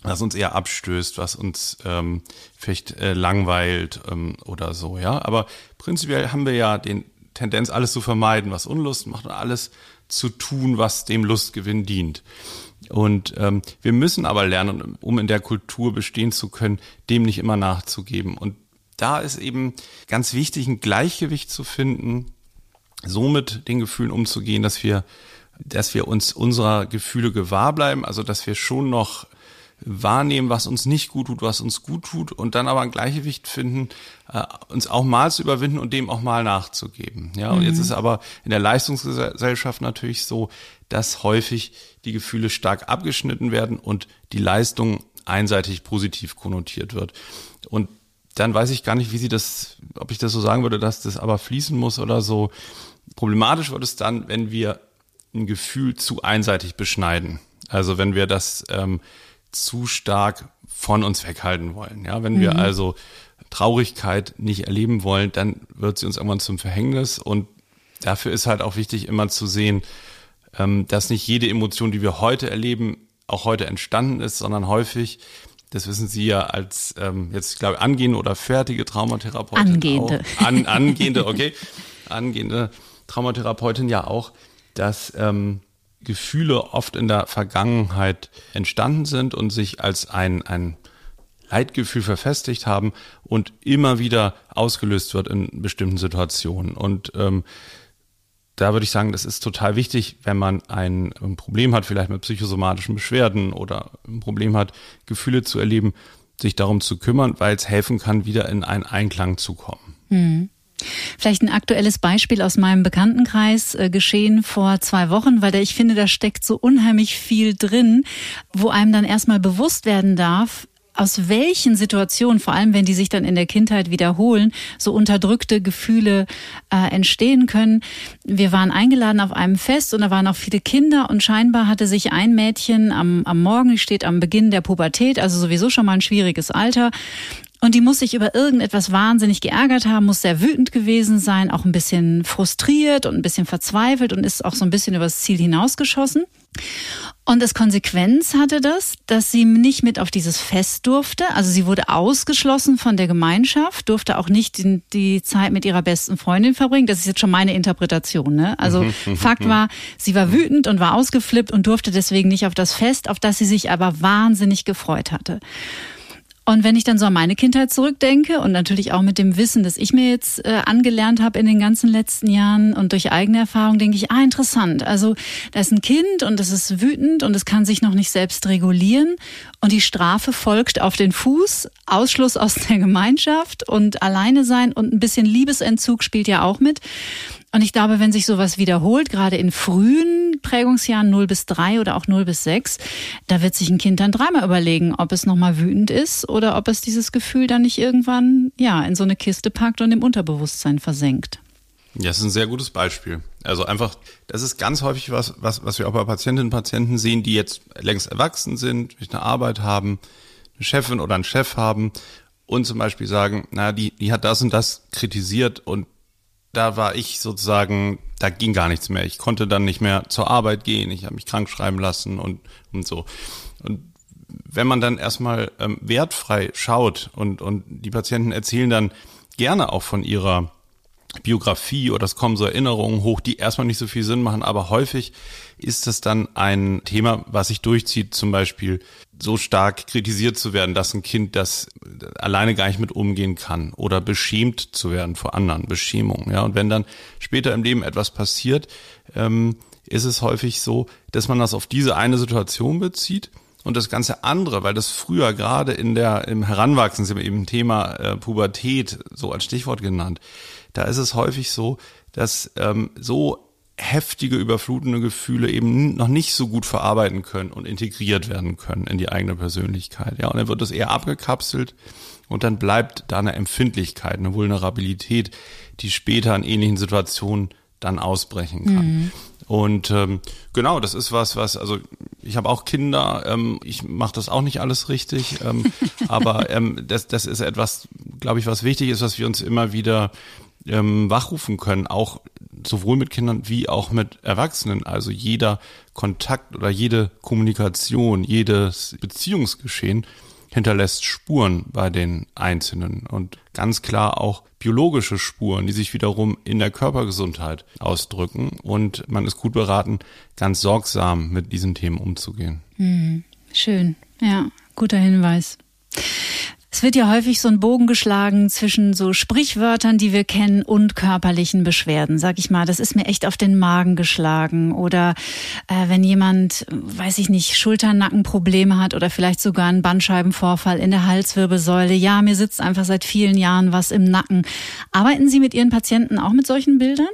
was uns eher abstößt, was uns ähm, vielleicht äh, langweilt ähm, oder so. Ja, aber prinzipiell haben wir ja den Tendenz, alles zu vermeiden, was Unlust macht und alles zu tun, was dem Lustgewinn dient. Und ähm, wir müssen aber lernen, um in der Kultur bestehen zu können, dem nicht immer nachzugeben. Und da ist eben ganz wichtig, ein Gleichgewicht zu finden so mit den Gefühlen umzugehen, dass wir, dass wir uns unserer Gefühle gewahr bleiben, also dass wir schon noch wahrnehmen, was uns nicht gut tut, was uns gut tut und dann aber ein Gleichgewicht finden, äh, uns auch mal zu überwinden und dem auch mal nachzugeben. Ja, und mhm. jetzt ist aber in der Leistungsgesellschaft natürlich so, dass häufig die Gefühle stark abgeschnitten werden und die Leistung einseitig positiv konnotiert wird. Und dann weiß ich gar nicht, wie sie das, ob ich das so sagen würde, dass das aber fließen muss oder so. Problematisch wird es dann, wenn wir ein Gefühl zu einseitig beschneiden. Also wenn wir das ähm, zu stark von uns weghalten wollen. Ja, wenn mhm. wir also Traurigkeit nicht erleben wollen, dann wird sie uns irgendwann zum Verhängnis. Und dafür ist halt auch wichtig, immer zu sehen, ähm, dass nicht jede Emotion, die wir heute erleben, auch heute entstanden ist, sondern häufig das wissen Sie ja als ähm, jetzt glaube ich angehende oder fertige Traumatherapeutin. Angehende. Auch. An, angehende, okay. angehende Traumatherapeutin ja auch, dass ähm, Gefühle oft in der Vergangenheit entstanden sind und sich als ein, ein Leitgefühl verfestigt haben und immer wieder ausgelöst wird in bestimmten Situationen. Und ähm, da würde ich sagen, das ist total wichtig, wenn man ein, ein Problem hat, vielleicht mit psychosomatischen Beschwerden oder ein Problem hat, Gefühle zu erleben, sich darum zu kümmern, weil es helfen kann, wieder in einen Einklang zu kommen. Hm. Vielleicht ein aktuelles Beispiel aus meinem Bekanntenkreis äh, geschehen vor zwei Wochen, weil da, ich finde, da steckt so unheimlich viel drin, wo einem dann erstmal bewusst werden darf, aus welchen Situationen, vor allem wenn die sich dann in der Kindheit wiederholen, so unterdrückte Gefühle äh, entstehen können. Wir waren eingeladen auf einem Fest und da waren auch viele Kinder und scheinbar hatte sich ein Mädchen am, am Morgen, steht am Beginn der Pubertät, also sowieso schon mal ein schwieriges Alter, und die muss sich über irgendetwas wahnsinnig geärgert haben, muss sehr wütend gewesen sein, auch ein bisschen frustriert und ein bisschen verzweifelt und ist auch so ein bisschen übers Ziel hinausgeschossen. Und das Konsequenz hatte das, dass sie nicht mit auf dieses Fest durfte. Also sie wurde ausgeschlossen von der Gemeinschaft, durfte auch nicht die, die Zeit mit ihrer besten Freundin verbringen. Das ist jetzt schon meine Interpretation. Ne? Also Fakt war, sie war wütend und war ausgeflippt und durfte deswegen nicht auf das Fest, auf das sie sich aber wahnsinnig gefreut hatte. Und wenn ich dann so an meine Kindheit zurückdenke und natürlich auch mit dem Wissen, das ich mir jetzt äh, angelernt habe in den ganzen letzten Jahren und durch eigene Erfahrung, denke ich, ah, interessant. Also da ist ein Kind und es ist wütend und es kann sich noch nicht selbst regulieren und die Strafe folgt auf den Fuß, Ausschluss aus der Gemeinschaft und alleine sein und ein bisschen Liebesentzug spielt ja auch mit. Und ich glaube, wenn sich sowas wiederholt, gerade in frühen Prägungsjahren 0 bis 3 oder auch 0 bis 6, da wird sich ein Kind dann dreimal überlegen, ob es nochmal wütend ist oder ob es dieses Gefühl dann nicht irgendwann, ja, in so eine Kiste packt und im Unterbewusstsein versenkt. Ja, das ist ein sehr gutes Beispiel. Also einfach, das ist ganz häufig was, was, was wir auch bei Patientinnen und Patienten sehen, die jetzt längst erwachsen sind, eine Arbeit haben, eine Chefin oder einen Chef haben und zum Beispiel sagen, na, die, die hat das und das kritisiert und da war ich sozusagen, da ging gar nichts mehr. Ich konnte dann nicht mehr zur Arbeit gehen, ich habe mich krank schreiben lassen und, und so. Und wenn man dann erstmal ähm, wertfrei schaut und, und die Patienten erzählen dann gerne auch von ihrer Biografie oder es kommen so Erinnerungen hoch, die erstmal nicht so viel Sinn machen, aber häufig ist das dann ein Thema, was sich durchzieht, zum Beispiel so stark kritisiert zu werden, dass ein Kind das alleine gar nicht mit umgehen kann oder beschämt zu werden vor anderen, Beschämung. Ja, und wenn dann später im Leben etwas passiert, ähm, ist es häufig so, dass man das auf diese eine Situation bezieht und das ganze andere, weil das früher gerade in der im Heranwachsen ist eben Thema äh, Pubertät so als Stichwort genannt da ist es häufig so, dass ähm, so heftige, überflutende Gefühle eben noch nicht so gut verarbeiten können und integriert werden können in die eigene Persönlichkeit. Ja, und dann wird es eher abgekapselt und dann bleibt da eine Empfindlichkeit, eine Vulnerabilität, die später in ähnlichen Situationen dann ausbrechen kann. Mhm. Und ähm, genau, das ist was, was, also ich habe auch Kinder, ähm, ich mache das auch nicht alles richtig, ähm, aber ähm, das, das ist etwas, glaube ich, was wichtig ist, was wir uns immer wieder ähm, wachrufen können, auch sowohl mit Kindern wie auch mit Erwachsenen. Also jeder Kontakt oder jede Kommunikation, jedes Beziehungsgeschehen hinterlässt Spuren bei den Einzelnen und ganz klar auch biologische Spuren, die sich wiederum in der Körpergesundheit ausdrücken. Und man ist gut beraten, ganz sorgsam mit diesen Themen umzugehen. Hm, schön, ja, guter Hinweis. Es wird ja häufig so ein Bogen geschlagen zwischen so Sprichwörtern, die wir kennen, und körperlichen Beschwerden. Sag ich mal, das ist mir echt auf den Magen geschlagen. Oder äh, wenn jemand, weiß ich nicht, Schulternackenprobleme hat oder vielleicht sogar einen Bandscheibenvorfall in der Halswirbelsäule. Ja, mir sitzt einfach seit vielen Jahren was im Nacken. Arbeiten Sie mit Ihren Patienten auch mit solchen Bildern?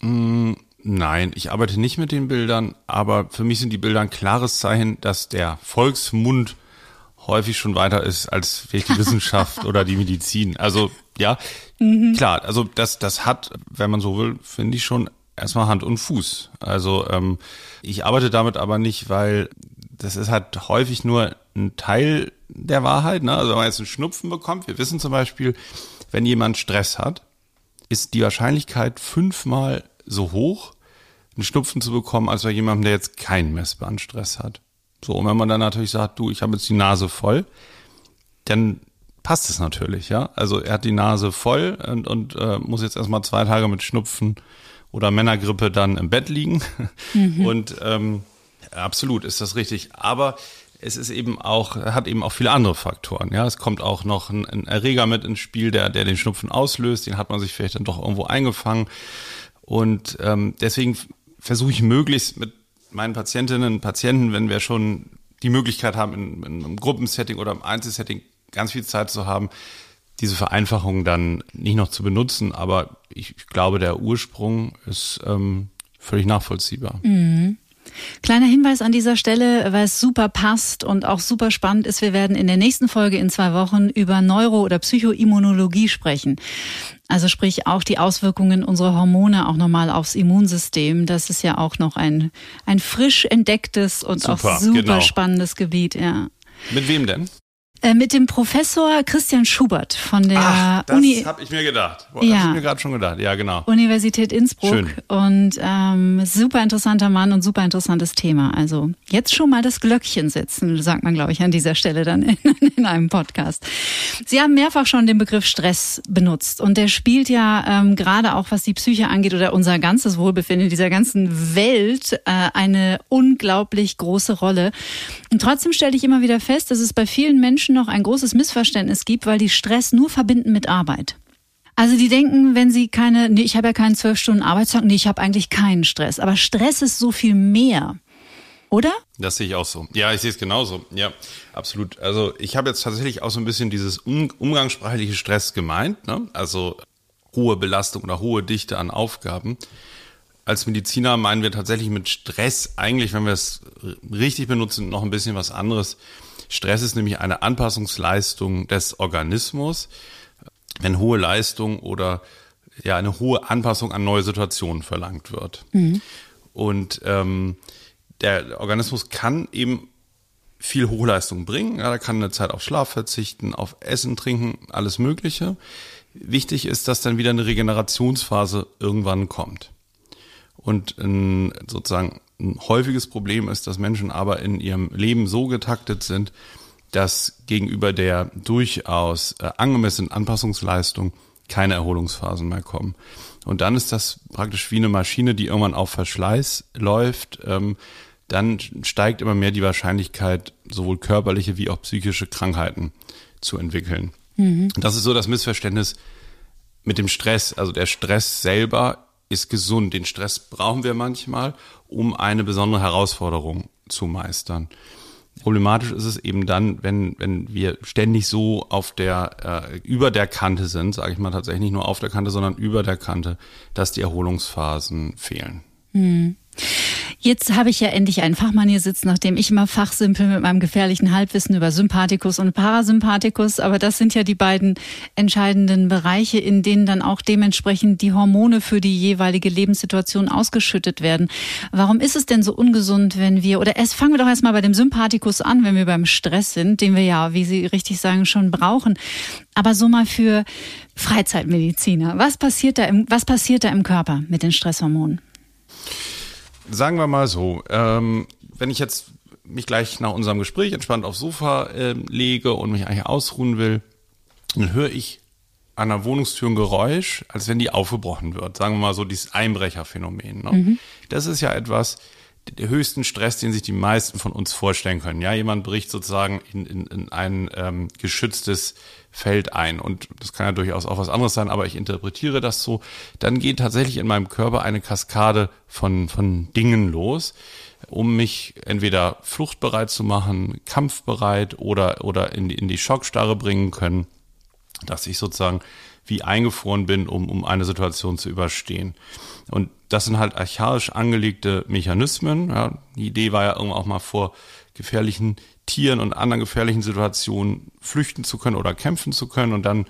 Mm. Nein, ich arbeite nicht mit den Bildern, aber für mich sind die Bilder ein klares Zeichen, dass der Volksmund häufig schon weiter ist als vielleicht die Wissenschaft oder die Medizin. Also ja, mhm. klar, also das, das hat, wenn man so will, finde ich schon erstmal Hand und Fuß. Also ähm, ich arbeite damit aber nicht, weil das ist halt häufig nur ein Teil der Wahrheit. Ne? Also wenn man jetzt einen Schnupfen bekommt, wir wissen zum Beispiel, wenn jemand Stress hat, ist die Wahrscheinlichkeit fünfmal so hoch, einen Schnupfen zu bekommen, als bei jemandem, der jetzt keinen messbaren Stress hat. So, und wenn man dann natürlich sagt, du, ich habe jetzt die Nase voll, dann passt es natürlich, ja. Also er hat die Nase voll und, und äh, muss jetzt erstmal zwei Tage mit Schnupfen oder Männergrippe dann im Bett liegen. Mhm. Und ähm, absolut ist das richtig. Aber es ist eben auch, hat eben auch viele andere Faktoren. Ja, es kommt auch noch ein, ein Erreger mit ins Spiel, der, der den Schnupfen auslöst. Den hat man sich vielleicht dann doch irgendwo eingefangen. Und ähm, deswegen versuche ich möglichst mit meinen Patientinnen und Patienten, wenn wir schon die Möglichkeit haben, in, in einem Gruppensetting oder im Einzelsetting ganz viel Zeit zu haben, diese Vereinfachung dann nicht noch zu benutzen. Aber ich, ich glaube, der Ursprung ist ähm, völlig nachvollziehbar. Mhm. Kleiner Hinweis an dieser Stelle, weil es super passt und auch super spannend ist. Wir werden in der nächsten Folge in zwei Wochen über Neuro- oder Psychoimmunologie sprechen. Also sprich auch die Auswirkungen unserer Hormone auch nochmal aufs Immunsystem. Das ist ja auch noch ein, ein frisch entdecktes und super, auch super genau. spannendes Gebiet, ja. Mit wem denn? Äh, mit dem Professor Christian Schubert von der Ach, das Uni. habe ich mir gedacht. Ja. Habe ich mir gerade schon gedacht. Ja, genau. Universität Innsbruck. Schön. Und ähm, super interessanter Mann und super interessantes Thema. Also jetzt schon mal das Glöckchen setzen, sagt man, glaube ich, an dieser Stelle dann in, in einem Podcast. Sie haben mehrfach schon den Begriff Stress benutzt und der spielt ja ähm, gerade auch, was die Psyche angeht oder unser ganzes Wohlbefinden in dieser ganzen Welt äh, eine unglaublich große Rolle. Und trotzdem stelle ich immer wieder fest, dass es bei vielen Menschen noch ein großes Missverständnis gibt, weil die Stress nur verbinden mit Arbeit. Also die denken, wenn sie keine, nee, ich habe ja keinen zwölf Stunden Arbeitstag, nee, ich habe eigentlich keinen Stress. Aber Stress ist so viel mehr. Oder? Das sehe ich auch so. Ja, ich sehe es genauso. Ja, absolut. Also ich habe jetzt tatsächlich auch so ein bisschen dieses um, umgangssprachliche Stress gemeint. Ne? Also hohe Belastung oder hohe Dichte an Aufgaben. Als Mediziner meinen wir tatsächlich mit Stress eigentlich, wenn wir es richtig benutzen, noch ein bisschen was anderes. Stress ist nämlich eine Anpassungsleistung des Organismus, wenn hohe Leistung oder ja eine hohe Anpassung an neue Situationen verlangt wird. Mhm. Und ähm, der Organismus kann eben viel Hochleistung bringen. Ja, er kann eine Zeit auf Schlaf verzichten, auf Essen, Trinken, alles Mögliche. Wichtig ist, dass dann wieder eine Regenerationsphase irgendwann kommt. Und ein, sozusagen ein häufiges Problem ist, dass Menschen aber in ihrem Leben so getaktet sind, dass gegenüber der durchaus äh, angemessenen Anpassungsleistung keine Erholungsphasen mehr kommen. Und dann ist das praktisch wie eine Maschine, die irgendwann auf Verschleiß läuft. Ähm, dann steigt immer mehr die Wahrscheinlichkeit, sowohl körperliche wie auch psychische Krankheiten zu entwickeln. Mhm. Das ist so das Missverständnis mit dem Stress. Also der Stress selber ist gesund. Den Stress brauchen wir manchmal, um eine besondere Herausforderung zu meistern. Problematisch ist es eben dann, wenn, wenn wir ständig so auf der, äh, über der Kante sind, sage ich mal tatsächlich nicht nur auf der Kante, sondern über der Kante, dass die Erholungsphasen fehlen. Hm. Jetzt habe ich ja endlich einen Fachmann hier sitzen, nachdem ich immer fachsimpel mit meinem gefährlichen Halbwissen über Sympathikus und Parasympathikus. Aber das sind ja die beiden entscheidenden Bereiche, in denen dann auch dementsprechend die Hormone für die jeweilige Lebenssituation ausgeschüttet werden. Warum ist es denn so ungesund, wenn wir, oder erst fangen wir doch erstmal bei dem Sympathikus an, wenn wir beim Stress sind, den wir ja, wie Sie richtig sagen, schon brauchen. Aber so mal für Freizeitmediziner. Was passiert da im, was passiert da im Körper mit den Stresshormonen? Sagen wir mal so, ähm, wenn ich jetzt mich gleich nach unserem Gespräch entspannt aufs Sofa äh, lege und mich eigentlich ausruhen will, dann höre ich an der Wohnungstür ein Geräusch, als wenn die aufgebrochen wird. Sagen wir mal so dieses Einbrecherphänomen. Ne? Mhm. Das ist ja etwas, höchsten Stress, den sich die meisten von uns vorstellen können. Ja, jemand bricht sozusagen in, in, in ein ähm, geschütztes Feld ein. Und das kann ja durchaus auch was anderes sein, aber ich interpretiere das so. Dann geht tatsächlich in meinem Körper eine Kaskade von, von Dingen los, um mich entweder fluchtbereit zu machen, kampfbereit oder, oder in die, in die Schockstarre bringen können, dass ich sozusagen wie eingefroren bin, um, um eine Situation zu überstehen. Und das sind halt archaisch angelegte Mechanismen. Ja. Die Idee war ja irgendwann auch mal vor gefährlichen Tieren und anderen gefährlichen Situationen flüchten zu können oder kämpfen zu können. Und dann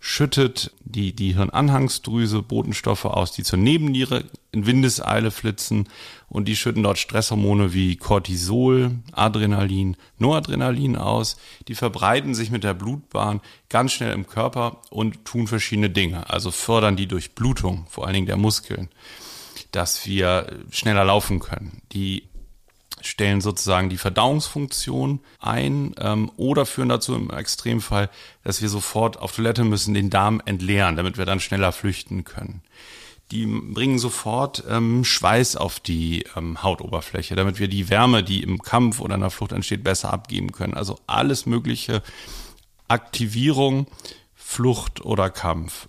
schüttet die, die Hirnanhangsdrüse Botenstoffe aus, die zur Nebenniere in Windeseile flitzen und die schütten dort Stresshormone wie Cortisol, Adrenalin, Noradrenalin aus. Die verbreiten sich mit der Blutbahn ganz schnell im Körper und tun verschiedene Dinge. Also fördern die Durchblutung, vor allen Dingen der Muskeln, dass wir schneller laufen können. Die stellen sozusagen die Verdauungsfunktion ein ähm, oder führen dazu im Extremfall, dass wir sofort auf Toilette müssen, den Darm entleeren, damit wir dann schneller flüchten können. Die bringen sofort ähm, Schweiß auf die ähm, Hautoberfläche, damit wir die Wärme, die im Kampf oder in der Flucht entsteht, besser abgeben können. Also alles mögliche Aktivierung, Flucht oder Kampf.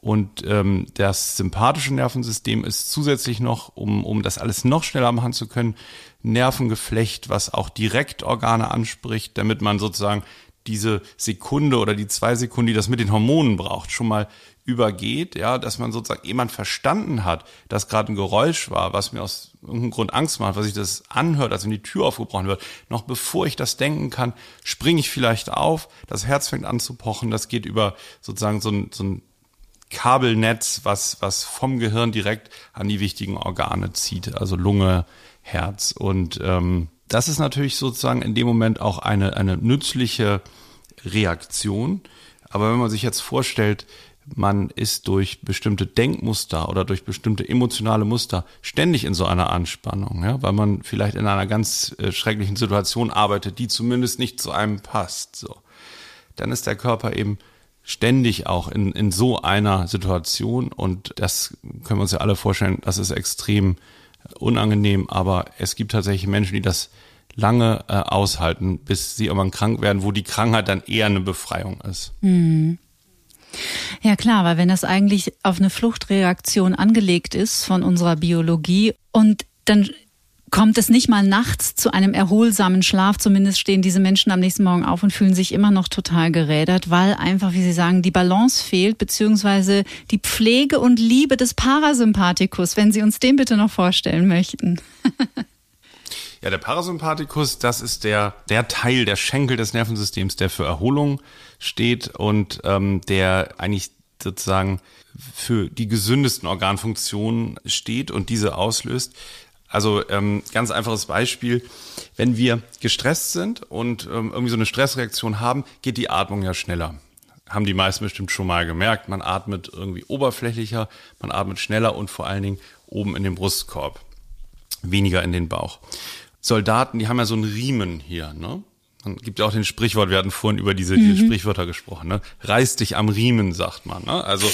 Und ähm, das sympathische Nervensystem ist zusätzlich noch, um, um das alles noch schneller machen zu können, Nervengeflecht, was auch direkt Organe anspricht, damit man sozusagen diese Sekunde oder die zwei Sekunden, die das mit den Hormonen braucht, schon mal übergeht, ja, dass man sozusagen jemand verstanden hat, dass gerade ein Geräusch war, was mir aus irgendeinem Grund Angst macht, was sich das anhört, als wenn die Tür aufgebrochen wird. Noch bevor ich das denken kann, springe ich vielleicht auf, das Herz fängt an zu pochen, das geht über sozusagen so ein, so ein Kabelnetz, was, was vom Gehirn direkt an die wichtigen Organe zieht, also Lunge, Herz. Und ähm, das ist natürlich sozusagen in dem Moment auch eine, eine nützliche Reaktion. Aber wenn man sich jetzt vorstellt, man ist durch bestimmte Denkmuster oder durch bestimmte emotionale Muster ständig in so einer Anspannung, ja, weil man vielleicht in einer ganz äh, schrecklichen Situation arbeitet, die zumindest nicht zu einem passt, so. Dann ist der Körper eben ständig auch in, in so einer Situation und das können wir uns ja alle vorstellen, das ist extrem unangenehm, aber es gibt tatsächlich Menschen, die das lange äh, aushalten, bis sie irgendwann krank werden, wo die Krankheit dann eher eine Befreiung ist. Mhm. Ja klar, weil wenn das eigentlich auf eine Fluchtreaktion angelegt ist von unserer Biologie und dann kommt es nicht mal nachts zu einem erholsamen Schlaf. Zumindest stehen diese Menschen am nächsten Morgen auf und fühlen sich immer noch total gerädert, weil einfach, wie Sie sagen, die Balance fehlt, beziehungsweise die Pflege und Liebe des Parasympathikus, wenn Sie uns den bitte noch vorstellen möchten. ja, der Parasympathikus, das ist der, der Teil, der Schenkel des Nervensystems, der für Erholung steht und ähm, der eigentlich sozusagen für die gesündesten Organfunktionen steht und diese auslöst. Also ähm, ganz einfaches Beispiel, wenn wir gestresst sind und ähm, irgendwie so eine Stressreaktion haben, geht die Atmung ja schneller. Haben die meisten bestimmt schon mal gemerkt. Man atmet irgendwie oberflächlicher, man atmet schneller und vor allen Dingen oben in den Brustkorb, weniger in den Bauch. Soldaten, die haben ja so einen Riemen hier, ne? Man gibt ja auch den Sprichwort, wir hatten vorhin über diese, mhm. diese Sprichwörter gesprochen, ne? Reiß dich am Riemen, sagt man. Ne? Also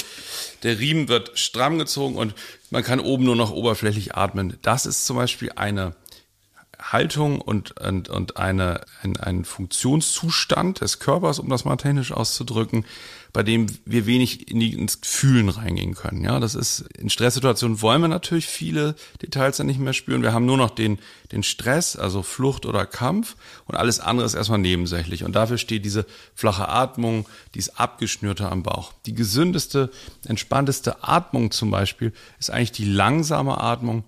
der Riemen wird stramm gezogen und man kann oben nur noch oberflächlich atmen. Das ist zum Beispiel eine Haltung und, und, und eine, ein, ein Funktionszustand des Körpers, um das mal technisch auszudrücken, bei dem wir wenig in die, ins Fühlen reingehen können. Ja, das ist, in Stresssituationen wollen wir natürlich viele Details dann nicht mehr spüren. Wir haben nur noch den, den Stress, also Flucht oder Kampf und alles andere ist erstmal nebensächlich. Und dafür steht diese flache Atmung, dieses abgeschnürte am Bauch. Die gesündeste, entspannteste Atmung zum Beispiel ist eigentlich die langsame Atmung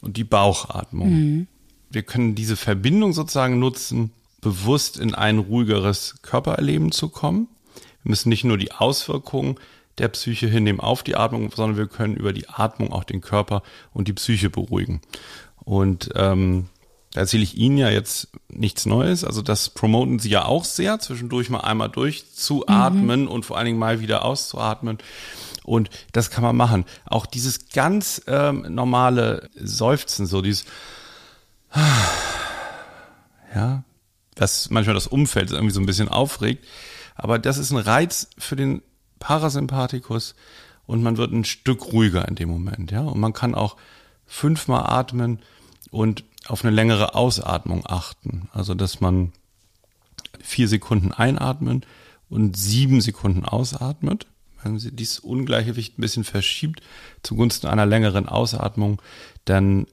und die Bauchatmung. Mhm. Wir können diese Verbindung sozusagen nutzen, bewusst in ein ruhigeres Körpererleben zu kommen wir müssen nicht nur die Auswirkungen der Psyche hinnehmen auf die Atmung, sondern wir können über die Atmung auch den Körper und die Psyche beruhigen. Und ähm, da erzähle ich Ihnen ja jetzt nichts Neues. Also das promoten Sie ja auch sehr, zwischendurch mal einmal durchzuatmen mhm. und vor allen Dingen mal wieder auszuatmen. Und das kann man machen. Auch dieses ganz ähm, normale Seufzen, so dieses ja, was manchmal das Umfeld irgendwie so ein bisschen aufregt, aber das ist ein Reiz für den Parasympathikus und man wird ein Stück ruhiger in dem Moment, ja. Und man kann auch fünfmal atmen und auf eine längere Ausatmung achten. Also, dass man vier Sekunden einatmen und sieben Sekunden ausatmet. Wenn sie dieses Ungleichgewicht ein bisschen verschiebt zugunsten einer längeren Ausatmung, dann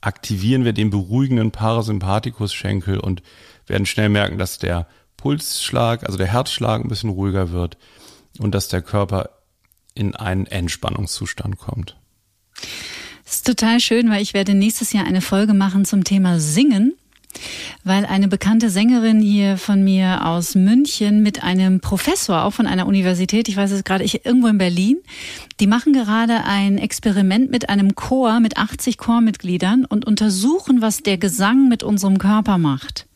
aktivieren wir den beruhigenden Parasympathikus-Schenkel und werden schnell merken, dass der Pulsschlag, also der Herzschlag ein bisschen ruhiger wird und dass der Körper in einen Entspannungszustand kommt. Das ist total schön, weil ich werde nächstes Jahr eine Folge machen zum Thema Singen weil eine bekannte Sängerin hier von mir aus München mit einem Professor, auch von einer Universität, ich weiß es gerade, ich irgendwo in Berlin, die machen gerade ein Experiment mit einem Chor mit 80 Chormitgliedern und untersuchen, was der Gesang mit unserem Körper macht.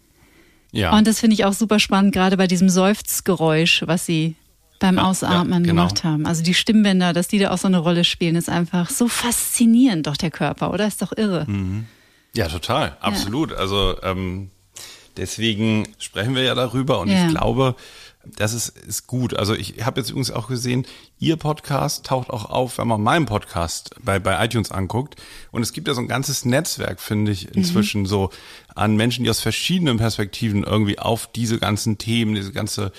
Ja. Und das finde ich auch super spannend, gerade bei diesem Seufzgeräusch, was sie beim ja, Ausatmen ja, genau. gemacht haben. Also die Stimmbänder, dass die da auch so eine Rolle spielen, ist einfach so faszinierend, doch der Körper, oder? Ist doch irre. Mhm. Ja, total, absolut. Ja. Also ähm, deswegen sprechen wir ja darüber und ich glaube, das ist, ist gut. Also ich habe jetzt übrigens auch gesehen, Ihr Podcast taucht auch auf, wenn man meinen Podcast bei, bei iTunes anguckt. Und es gibt ja so ein ganzes Netzwerk, finde ich, inzwischen mhm. so an Menschen, die aus verschiedenen Perspektiven irgendwie auf diese ganzen Themen, diese ganze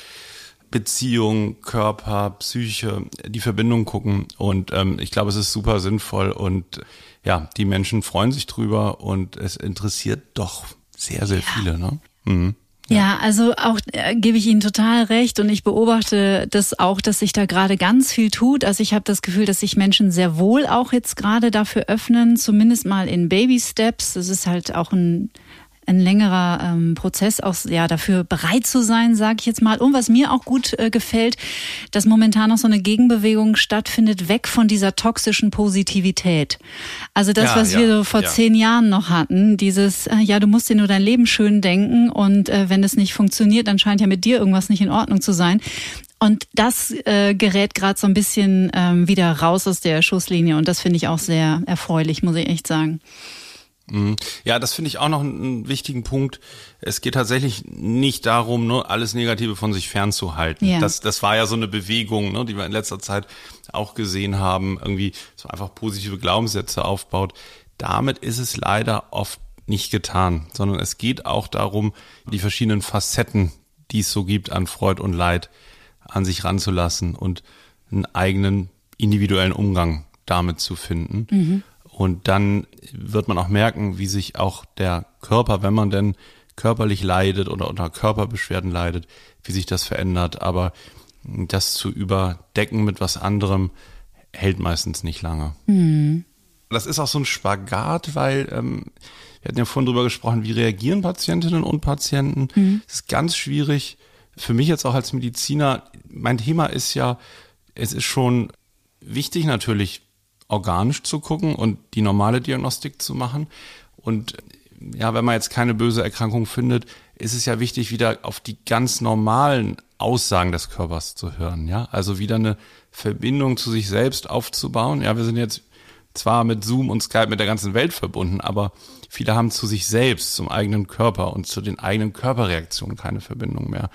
Beziehung, Körper, Psyche, die Verbindung gucken. Und ähm, ich glaube, es ist super sinnvoll und ja, die Menschen freuen sich drüber und es interessiert doch sehr, sehr ja. viele. Ne? Mhm. Ja, also auch äh, gebe ich Ihnen total recht und ich beobachte das auch, dass sich da gerade ganz viel tut. Also ich habe das Gefühl, dass sich Menschen sehr wohl auch jetzt gerade dafür öffnen, zumindest mal in Baby Steps. Das ist halt auch ein ein längerer ähm, Prozess, auch ja dafür bereit zu sein, sage ich jetzt mal. Und was mir auch gut äh, gefällt, dass momentan noch so eine Gegenbewegung stattfindet, weg von dieser toxischen Positivität. Also das, ja, was ja, wir so vor ja. zehn Jahren noch hatten, dieses, äh, ja, du musst dir nur dein Leben schön denken und äh, wenn es nicht funktioniert, dann scheint ja mit dir irgendwas nicht in Ordnung zu sein. Und das äh, gerät gerade so ein bisschen ähm, wieder raus aus der Schusslinie und das finde ich auch sehr erfreulich, muss ich echt sagen. Mhm. Ja, das finde ich auch noch einen wichtigen Punkt. Es geht tatsächlich nicht darum, nur alles Negative von sich fernzuhalten. Ja. Das, das war ja so eine Bewegung, ne, die wir in letzter Zeit auch gesehen haben, irgendwie so einfach positive Glaubenssätze aufbaut. Damit ist es leider oft nicht getan, sondern es geht auch darum, die verschiedenen Facetten, die es so gibt an Freud und Leid, an sich ranzulassen und einen eigenen individuellen Umgang damit zu finden. Mhm. Und dann wird man auch merken, wie sich auch der Körper, wenn man denn körperlich leidet oder unter Körperbeschwerden leidet, wie sich das verändert. Aber das zu überdecken mit was anderem hält meistens nicht lange. Mhm. Das ist auch so ein Spagat, weil ähm, wir hatten ja vorhin drüber gesprochen, wie reagieren Patientinnen und Patienten. Mhm. ist ganz schwierig. Für mich jetzt auch als Mediziner, mein Thema ist ja, es ist schon wichtig natürlich, organisch zu gucken und die normale Diagnostik zu machen. Und ja, wenn man jetzt keine böse Erkrankung findet, ist es ja wichtig, wieder auf die ganz normalen Aussagen des Körpers zu hören. Ja, also wieder eine Verbindung zu sich selbst aufzubauen. Ja, wir sind jetzt zwar mit Zoom und Skype mit der ganzen Welt verbunden, aber viele haben zu sich selbst, zum eigenen Körper und zu den eigenen Körperreaktionen keine Verbindung mehr.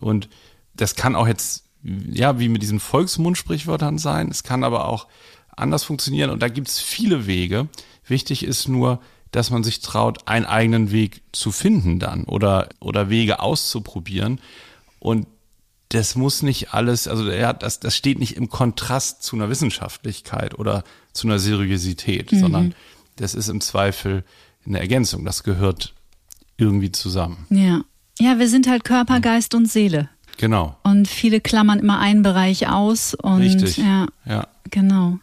Und das kann auch jetzt, ja, wie mit diesen Volksmundsprichwörtern sein. Es kann aber auch anders funktionieren und da gibt es viele Wege. Wichtig ist nur, dass man sich traut, einen eigenen Weg zu finden dann oder, oder Wege auszuprobieren. Und das muss nicht alles, also ja, das, das steht nicht im Kontrast zu einer Wissenschaftlichkeit oder zu einer Seriosität, mhm. sondern das ist im Zweifel eine Ergänzung. Das gehört irgendwie zusammen. Ja. Ja, wir sind halt Körper, Geist und Seele. Genau. Und viele klammern immer einen Bereich aus und Richtig. ja. Ja. Genau.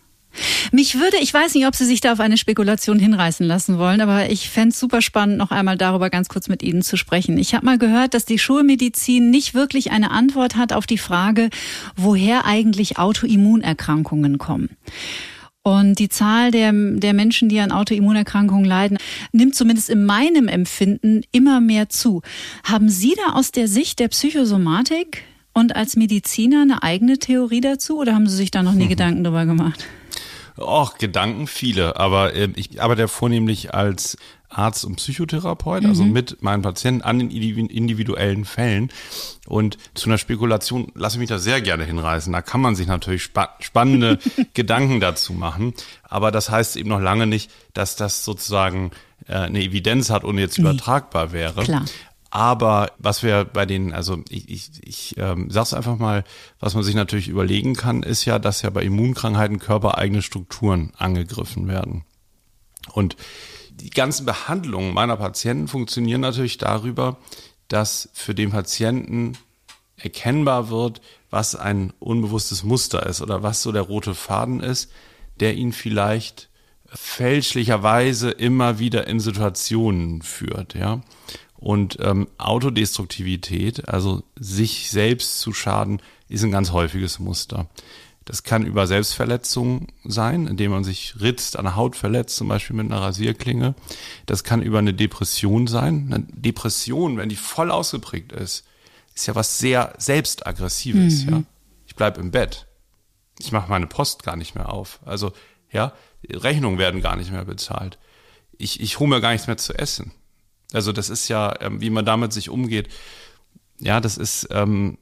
Mich würde, ich weiß nicht, ob Sie sich da auf eine Spekulation hinreißen lassen wollen, aber ich fände es super spannend, noch einmal darüber ganz kurz mit Ihnen zu sprechen. Ich habe mal gehört, dass die Schulmedizin nicht wirklich eine Antwort hat auf die Frage, woher eigentlich Autoimmunerkrankungen kommen. Und die Zahl der, der Menschen, die an Autoimmunerkrankungen leiden, nimmt zumindest in meinem Empfinden immer mehr zu. Haben Sie da aus der Sicht der Psychosomatik und als Mediziner eine eigene Theorie dazu oder haben Sie sich da noch nie mhm. Gedanken drüber gemacht? Och, Gedanken viele, aber äh, ich arbeite vornehmlich als Arzt und Psychotherapeut, also mhm. mit meinen Patienten an den individuellen Fällen. Und zu einer Spekulation lasse ich mich da sehr gerne hinreißen. Da kann man sich natürlich spa spannende Gedanken dazu machen. Aber das heißt eben noch lange nicht, dass das sozusagen äh, eine Evidenz hat und jetzt nee. übertragbar wäre. Klar. Aber was wir bei den, also ich, ich, ich ähm, sag's einfach mal, was man sich natürlich überlegen kann, ist ja, dass ja bei Immunkrankheiten körpereigene Strukturen angegriffen werden. Und die ganzen Behandlungen meiner Patienten funktionieren natürlich darüber, dass für den Patienten erkennbar wird, was ein unbewusstes Muster ist oder was so der rote Faden ist, der ihn vielleicht fälschlicherweise immer wieder in Situationen führt, ja. Und ähm, Autodestruktivität, also sich selbst zu schaden, ist ein ganz häufiges Muster. Das kann über Selbstverletzung sein, indem man sich ritzt, an der Haut verletzt, zum Beispiel mit einer Rasierklinge. Das kann über eine Depression sein. Eine Depression, wenn die voll ausgeprägt ist, ist ja was sehr selbstaggressives. Mhm. Ja, ich bleib im Bett, ich mache meine Post gar nicht mehr auf. Also ja, Rechnungen werden gar nicht mehr bezahlt ich, ich hole mir gar nichts mehr zu essen. Also das ist ja, ähm, wie man damit sich umgeht, ja, das ist ähm,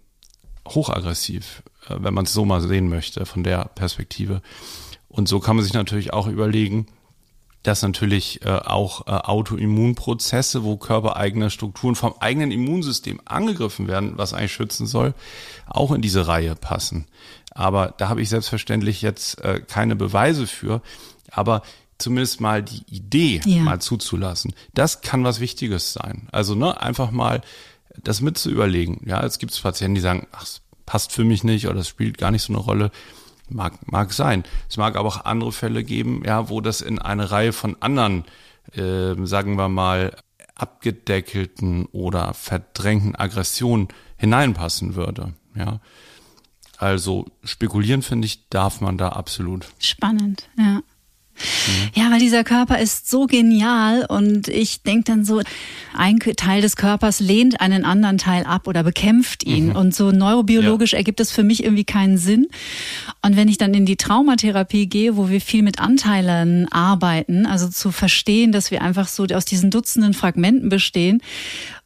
hochaggressiv, äh, wenn man es so mal sehen möchte, von der Perspektive. Und so kann man sich natürlich auch überlegen, dass natürlich äh, auch äh, Autoimmunprozesse, wo körpereigene Strukturen vom eigenen Immunsystem angegriffen werden, was eigentlich schützen soll, auch in diese Reihe passen. Aber da habe ich selbstverständlich jetzt äh, keine Beweise für. Aber zumindest mal die Idee ja. mal zuzulassen, das kann was Wichtiges sein. Also ne, einfach mal das mit zu überlegen. Ja, es gibt Patienten, die sagen, ach, es passt für mich nicht oder es spielt gar nicht so eine Rolle. Mag, mag sein. Es mag aber auch andere Fälle geben, ja, wo das in eine Reihe von anderen, äh, sagen wir mal, abgedeckelten oder verdrängten Aggressionen hineinpassen würde. Ja. Also spekulieren, finde ich, darf man da absolut. Spannend, ja. Ja, weil dieser Körper ist so genial und ich denke dann so, ein Teil des Körpers lehnt einen anderen Teil ab oder bekämpft ihn. Mhm. Und so neurobiologisch ja. ergibt es für mich irgendwie keinen Sinn. Und wenn ich dann in die Traumatherapie gehe, wo wir viel mit Anteilen arbeiten, also zu verstehen, dass wir einfach so aus diesen Dutzenden Fragmenten bestehen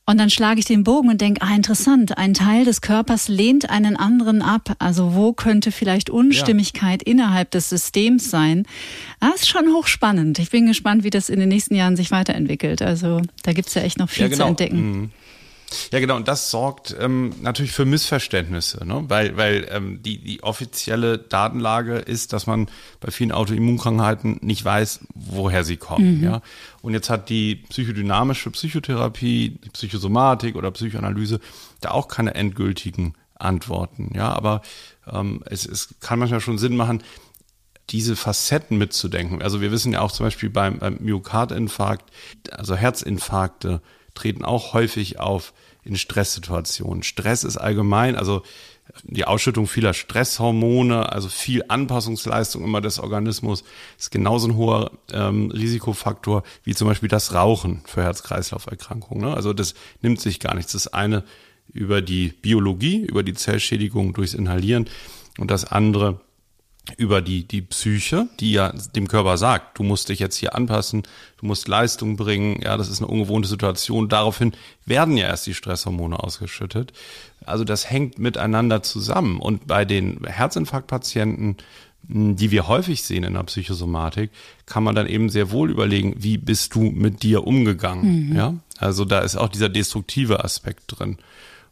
und dann schlage ich den Bogen und denke, ah, interessant, ein Teil des Körpers lehnt einen anderen ab. Also wo könnte vielleicht Unstimmigkeit ja. innerhalb des Systems sein? Das ah, ist schon hochspannend. Ich bin gespannt, wie das in den nächsten Jahren sich weiterentwickelt. Also da gibt's ja echt noch viel ja, genau. zu entdecken. Mhm. Ja, genau, und das sorgt ähm, natürlich für Missverständnisse, ne? weil, weil ähm, die, die offizielle Datenlage ist, dass man bei vielen Autoimmunkrankheiten nicht weiß, woher sie kommen. Mhm. Ja? Und jetzt hat die psychodynamische Psychotherapie, die Psychosomatik oder Psychoanalyse da auch keine endgültigen Antworten. Ja, aber ähm, es, es kann manchmal schon Sinn machen, diese Facetten mitzudenken. Also wir wissen ja auch zum Beispiel beim, beim Myokardinfarkt, also Herzinfarkte, treten auch häufig auf in Stresssituationen. Stress ist allgemein, also die Ausschüttung vieler Stresshormone, also viel Anpassungsleistung immer des Organismus, ist genauso ein hoher ähm, Risikofaktor wie zum Beispiel das Rauchen für Herz-Kreislauf-Erkrankungen. Ne? Also das nimmt sich gar nichts. Das eine über die Biologie, über die Zellschädigung durchs Inhalieren und das andere über die, die Psyche, die ja dem Körper sagt, du musst dich jetzt hier anpassen, du musst Leistung bringen, ja, das ist eine ungewohnte Situation. Daraufhin werden ja erst die Stresshormone ausgeschüttet. Also das hängt miteinander zusammen. Und bei den Herzinfarktpatienten, die wir häufig sehen in der Psychosomatik, kann man dann eben sehr wohl überlegen, wie bist du mit dir umgegangen, mhm. ja? Also da ist auch dieser destruktive Aspekt drin.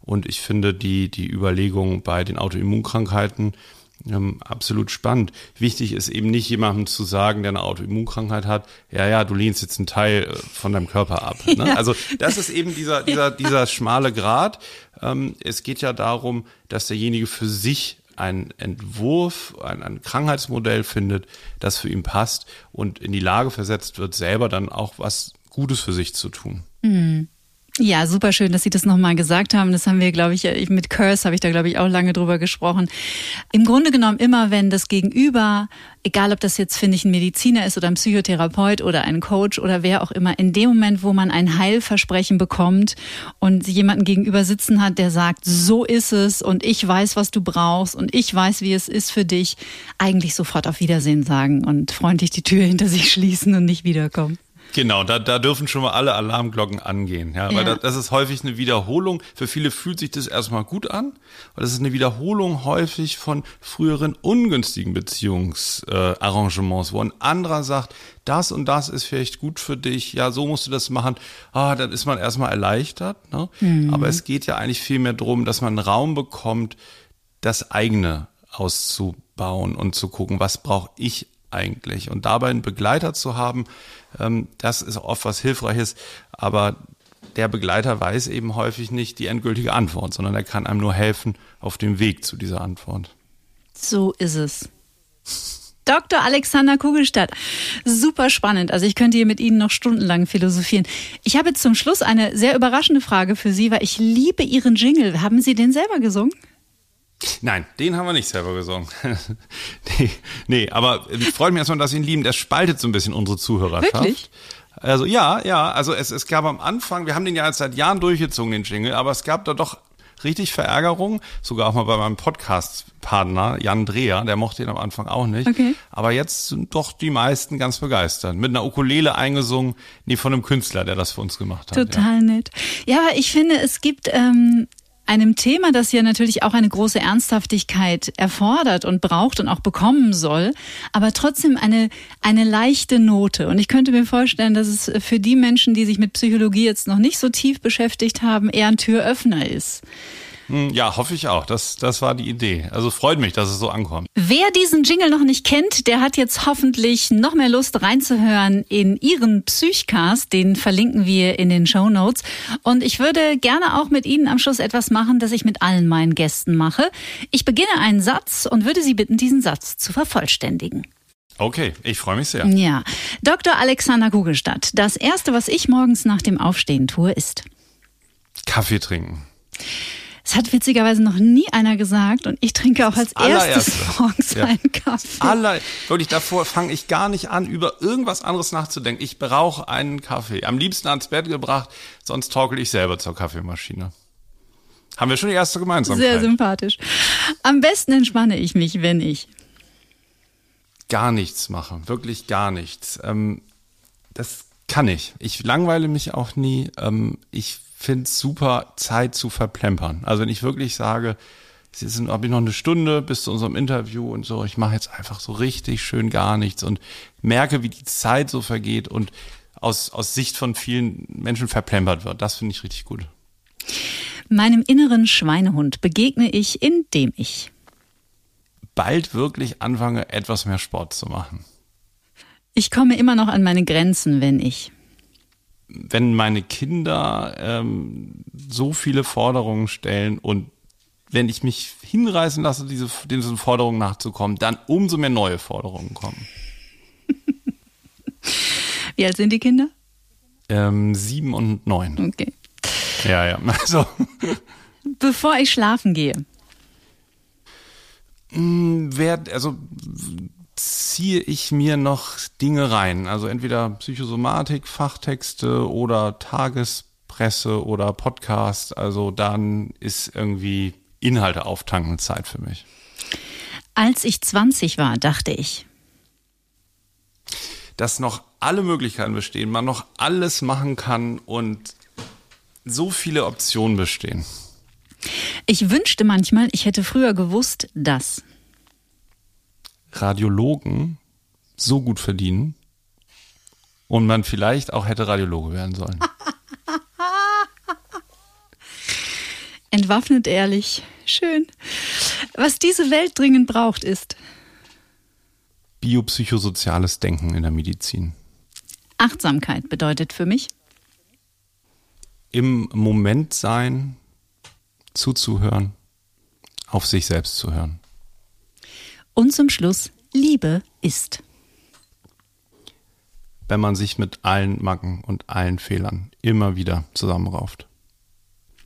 Und ich finde die, die Überlegung bei den Autoimmunkrankheiten, ähm, absolut spannend. Wichtig ist eben nicht jemandem zu sagen, der eine Autoimmunkrankheit hat, ja, ja, du lehnst jetzt einen Teil äh, von deinem Körper ab. Ne? Ja. Also das ist eben dieser, dieser, dieser schmale Grad. Ähm, es geht ja darum, dass derjenige für sich einen Entwurf, ein, ein Krankheitsmodell findet, das für ihn passt und in die Lage versetzt wird, selber dann auch was Gutes für sich zu tun. Mhm. Ja, super schön, dass Sie das nochmal gesagt haben. Das haben wir, glaube ich, mit Curse habe ich da, glaube ich, auch lange drüber gesprochen. Im Grunde genommen immer, wenn das Gegenüber, egal ob das jetzt, finde ich, ein Mediziner ist oder ein Psychotherapeut oder ein Coach oder wer auch immer, in dem Moment, wo man ein Heilversprechen bekommt und jemanden gegenüber sitzen hat, der sagt, so ist es und ich weiß, was du brauchst und ich weiß, wie es ist für dich, eigentlich sofort auf Wiedersehen sagen und freundlich die Tür hinter sich schließen und nicht wiederkommen. Genau, da, da dürfen schon mal alle Alarmglocken angehen, ja, weil ja. Das, das ist häufig eine Wiederholung. Für viele fühlt sich das erstmal gut an, weil das ist eine Wiederholung häufig von früheren ungünstigen Beziehungsarrangements, äh, wo ein anderer sagt, das und das ist vielleicht gut für dich, ja, so musst du das machen. Ah, dann ist man erstmal erleichtert, ne? Mhm. Aber es geht ja eigentlich viel mehr darum, dass man Raum bekommt, das eigene auszubauen und zu gucken, was brauche ich eigentlich? Und dabei einen Begleiter zu haben, ähm, das ist oft was Hilfreiches, aber der Begleiter weiß eben häufig nicht die endgültige Antwort, sondern er kann einem nur helfen auf dem Weg zu dieser Antwort. So ist es. Dr. Alexander Kugelstadt. Super spannend. Also ich könnte hier mit Ihnen noch stundenlang philosophieren. Ich habe zum Schluss eine sehr überraschende Frage für Sie, weil ich liebe Ihren Jingle. Haben Sie den selber gesungen? Nein, den haben wir nicht selber gesungen. nee, nee, aber freut mich erstmal, dass Sie ihn lieben. Der spaltet so ein bisschen unsere Zuhörerschaft. Wirklich? Also ja, ja, also es, es gab am Anfang, wir haben den ja jetzt seit Jahren durchgezogen, den Jingle, aber es gab da doch richtig Verärgerung, sogar auch mal bei meinem Podcast-Partner Jan Dreher, der mochte ihn am Anfang auch nicht. Okay. Aber jetzt sind doch die meisten ganz begeistert. Mit einer Ukulele eingesungen, nee, von einem Künstler, der das für uns gemacht hat. Total ja. nett. Ja, aber ich finde, es gibt ähm, einem Thema, das ja natürlich auch eine große Ernsthaftigkeit erfordert und braucht und auch bekommen soll, aber trotzdem eine, eine leichte Note. Und ich könnte mir vorstellen, dass es für die Menschen, die sich mit Psychologie jetzt noch nicht so tief beschäftigt haben, eher ein Türöffner ist. Hm, ja, hoffe ich auch. Das, das war die Idee. Also freut mich, dass es so ankommt. Wer diesen Jingle noch nicht kennt, der hat jetzt hoffentlich noch mehr Lust reinzuhören in Ihren Psychcast. Den verlinken wir in den Show Notes. Und ich würde gerne auch mit Ihnen am Schluss etwas machen, das ich mit allen meinen Gästen mache. Ich beginne einen Satz und würde Sie bitten, diesen Satz zu vervollständigen. Okay, ich freue mich sehr. Ja. Dr. Alexander Kugelstadt, das erste, was ich morgens nach dem Aufstehen tue, ist Kaffee trinken. Es hat witzigerweise noch nie einer gesagt und ich trinke auch als erstes morgens ja. einen Kaffee. Aller, wirklich, davor fange ich gar nicht an, über irgendwas anderes nachzudenken. Ich brauche einen Kaffee. Am liebsten ans Bett gebracht, sonst torkel ich selber zur Kaffeemaschine. Haben wir schon die erste Gemeinsamkeit. Sehr sympathisch. Am besten entspanne ich mich, wenn ich gar nichts mache. Wirklich gar nichts. Ähm, das kann ich. Ich langweile mich auch nie. Ähm, ich finde es super, Zeit zu verplempern. Also wenn ich wirklich sage, es ist noch eine Stunde bis zu unserem Interview und so, ich mache jetzt einfach so richtig schön gar nichts und merke, wie die Zeit so vergeht und aus, aus Sicht von vielen Menschen verplempert wird. Das finde ich richtig gut. Meinem inneren Schweinehund begegne ich, indem ich bald wirklich anfange, etwas mehr Sport zu machen. Ich komme immer noch an meine Grenzen, wenn ich wenn meine Kinder ähm, so viele Forderungen stellen und wenn ich mich hinreißen lasse, diese, diesen Forderungen nachzukommen, dann umso mehr neue Forderungen kommen. Wie alt sind die Kinder? Ähm, sieben und neun. Okay. Ja, ja. Also. Bevor ich schlafen gehe. Hm, wer, also ziehe ich mir noch Dinge rein. Also entweder Psychosomatik, Fachtexte oder Tagespresse oder Podcast. Also dann ist irgendwie Inhalte auftanken Zeit für mich. Als ich 20 war, dachte ich. Dass noch alle Möglichkeiten bestehen, man noch alles machen kann und so viele Optionen bestehen. Ich wünschte manchmal, ich hätte früher gewusst, dass. Radiologen so gut verdienen und man vielleicht auch hätte Radiologe werden sollen. Entwaffnet ehrlich. Schön. Was diese Welt dringend braucht, ist biopsychosoziales Denken in der Medizin. Achtsamkeit bedeutet für mich im Moment sein, zuzuhören, auf sich selbst zu hören. Und zum Schluss, Liebe ist. Wenn man sich mit allen Macken und allen Fehlern immer wieder zusammenrauft.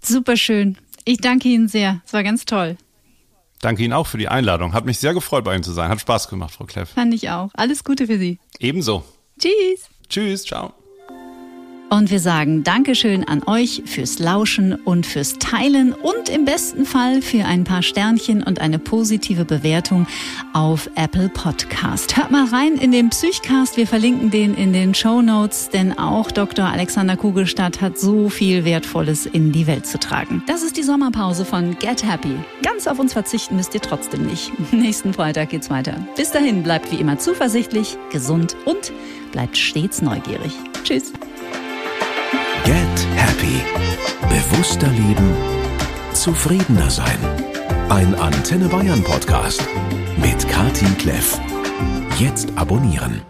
Superschön. Ich danke Ihnen sehr. Es war ganz toll. Danke Ihnen auch für die Einladung. Hat mich sehr gefreut, bei Ihnen zu sein. Hat Spaß gemacht, Frau Kleff. Fand ich auch. Alles Gute für Sie. Ebenso. Tschüss. Tschüss, ciao. Und wir sagen Dankeschön an euch fürs Lauschen und fürs Teilen und im besten Fall für ein paar Sternchen und eine positive Bewertung auf Apple Podcast. Hört mal rein in den Psychcast. Wir verlinken den in den Show Notes, denn auch Dr. Alexander Kugelstadt hat so viel Wertvolles in die Welt zu tragen. Das ist die Sommerpause von Get Happy. Ganz auf uns verzichten müsst ihr trotzdem nicht. Nächsten Freitag geht's weiter. Bis dahin bleibt wie immer zuversichtlich, gesund und bleibt stets neugierig. Tschüss. Happy. Bewusster leben, zufriedener sein. Ein Antenne Bayern Podcast mit Kati Kleff. Jetzt abonnieren.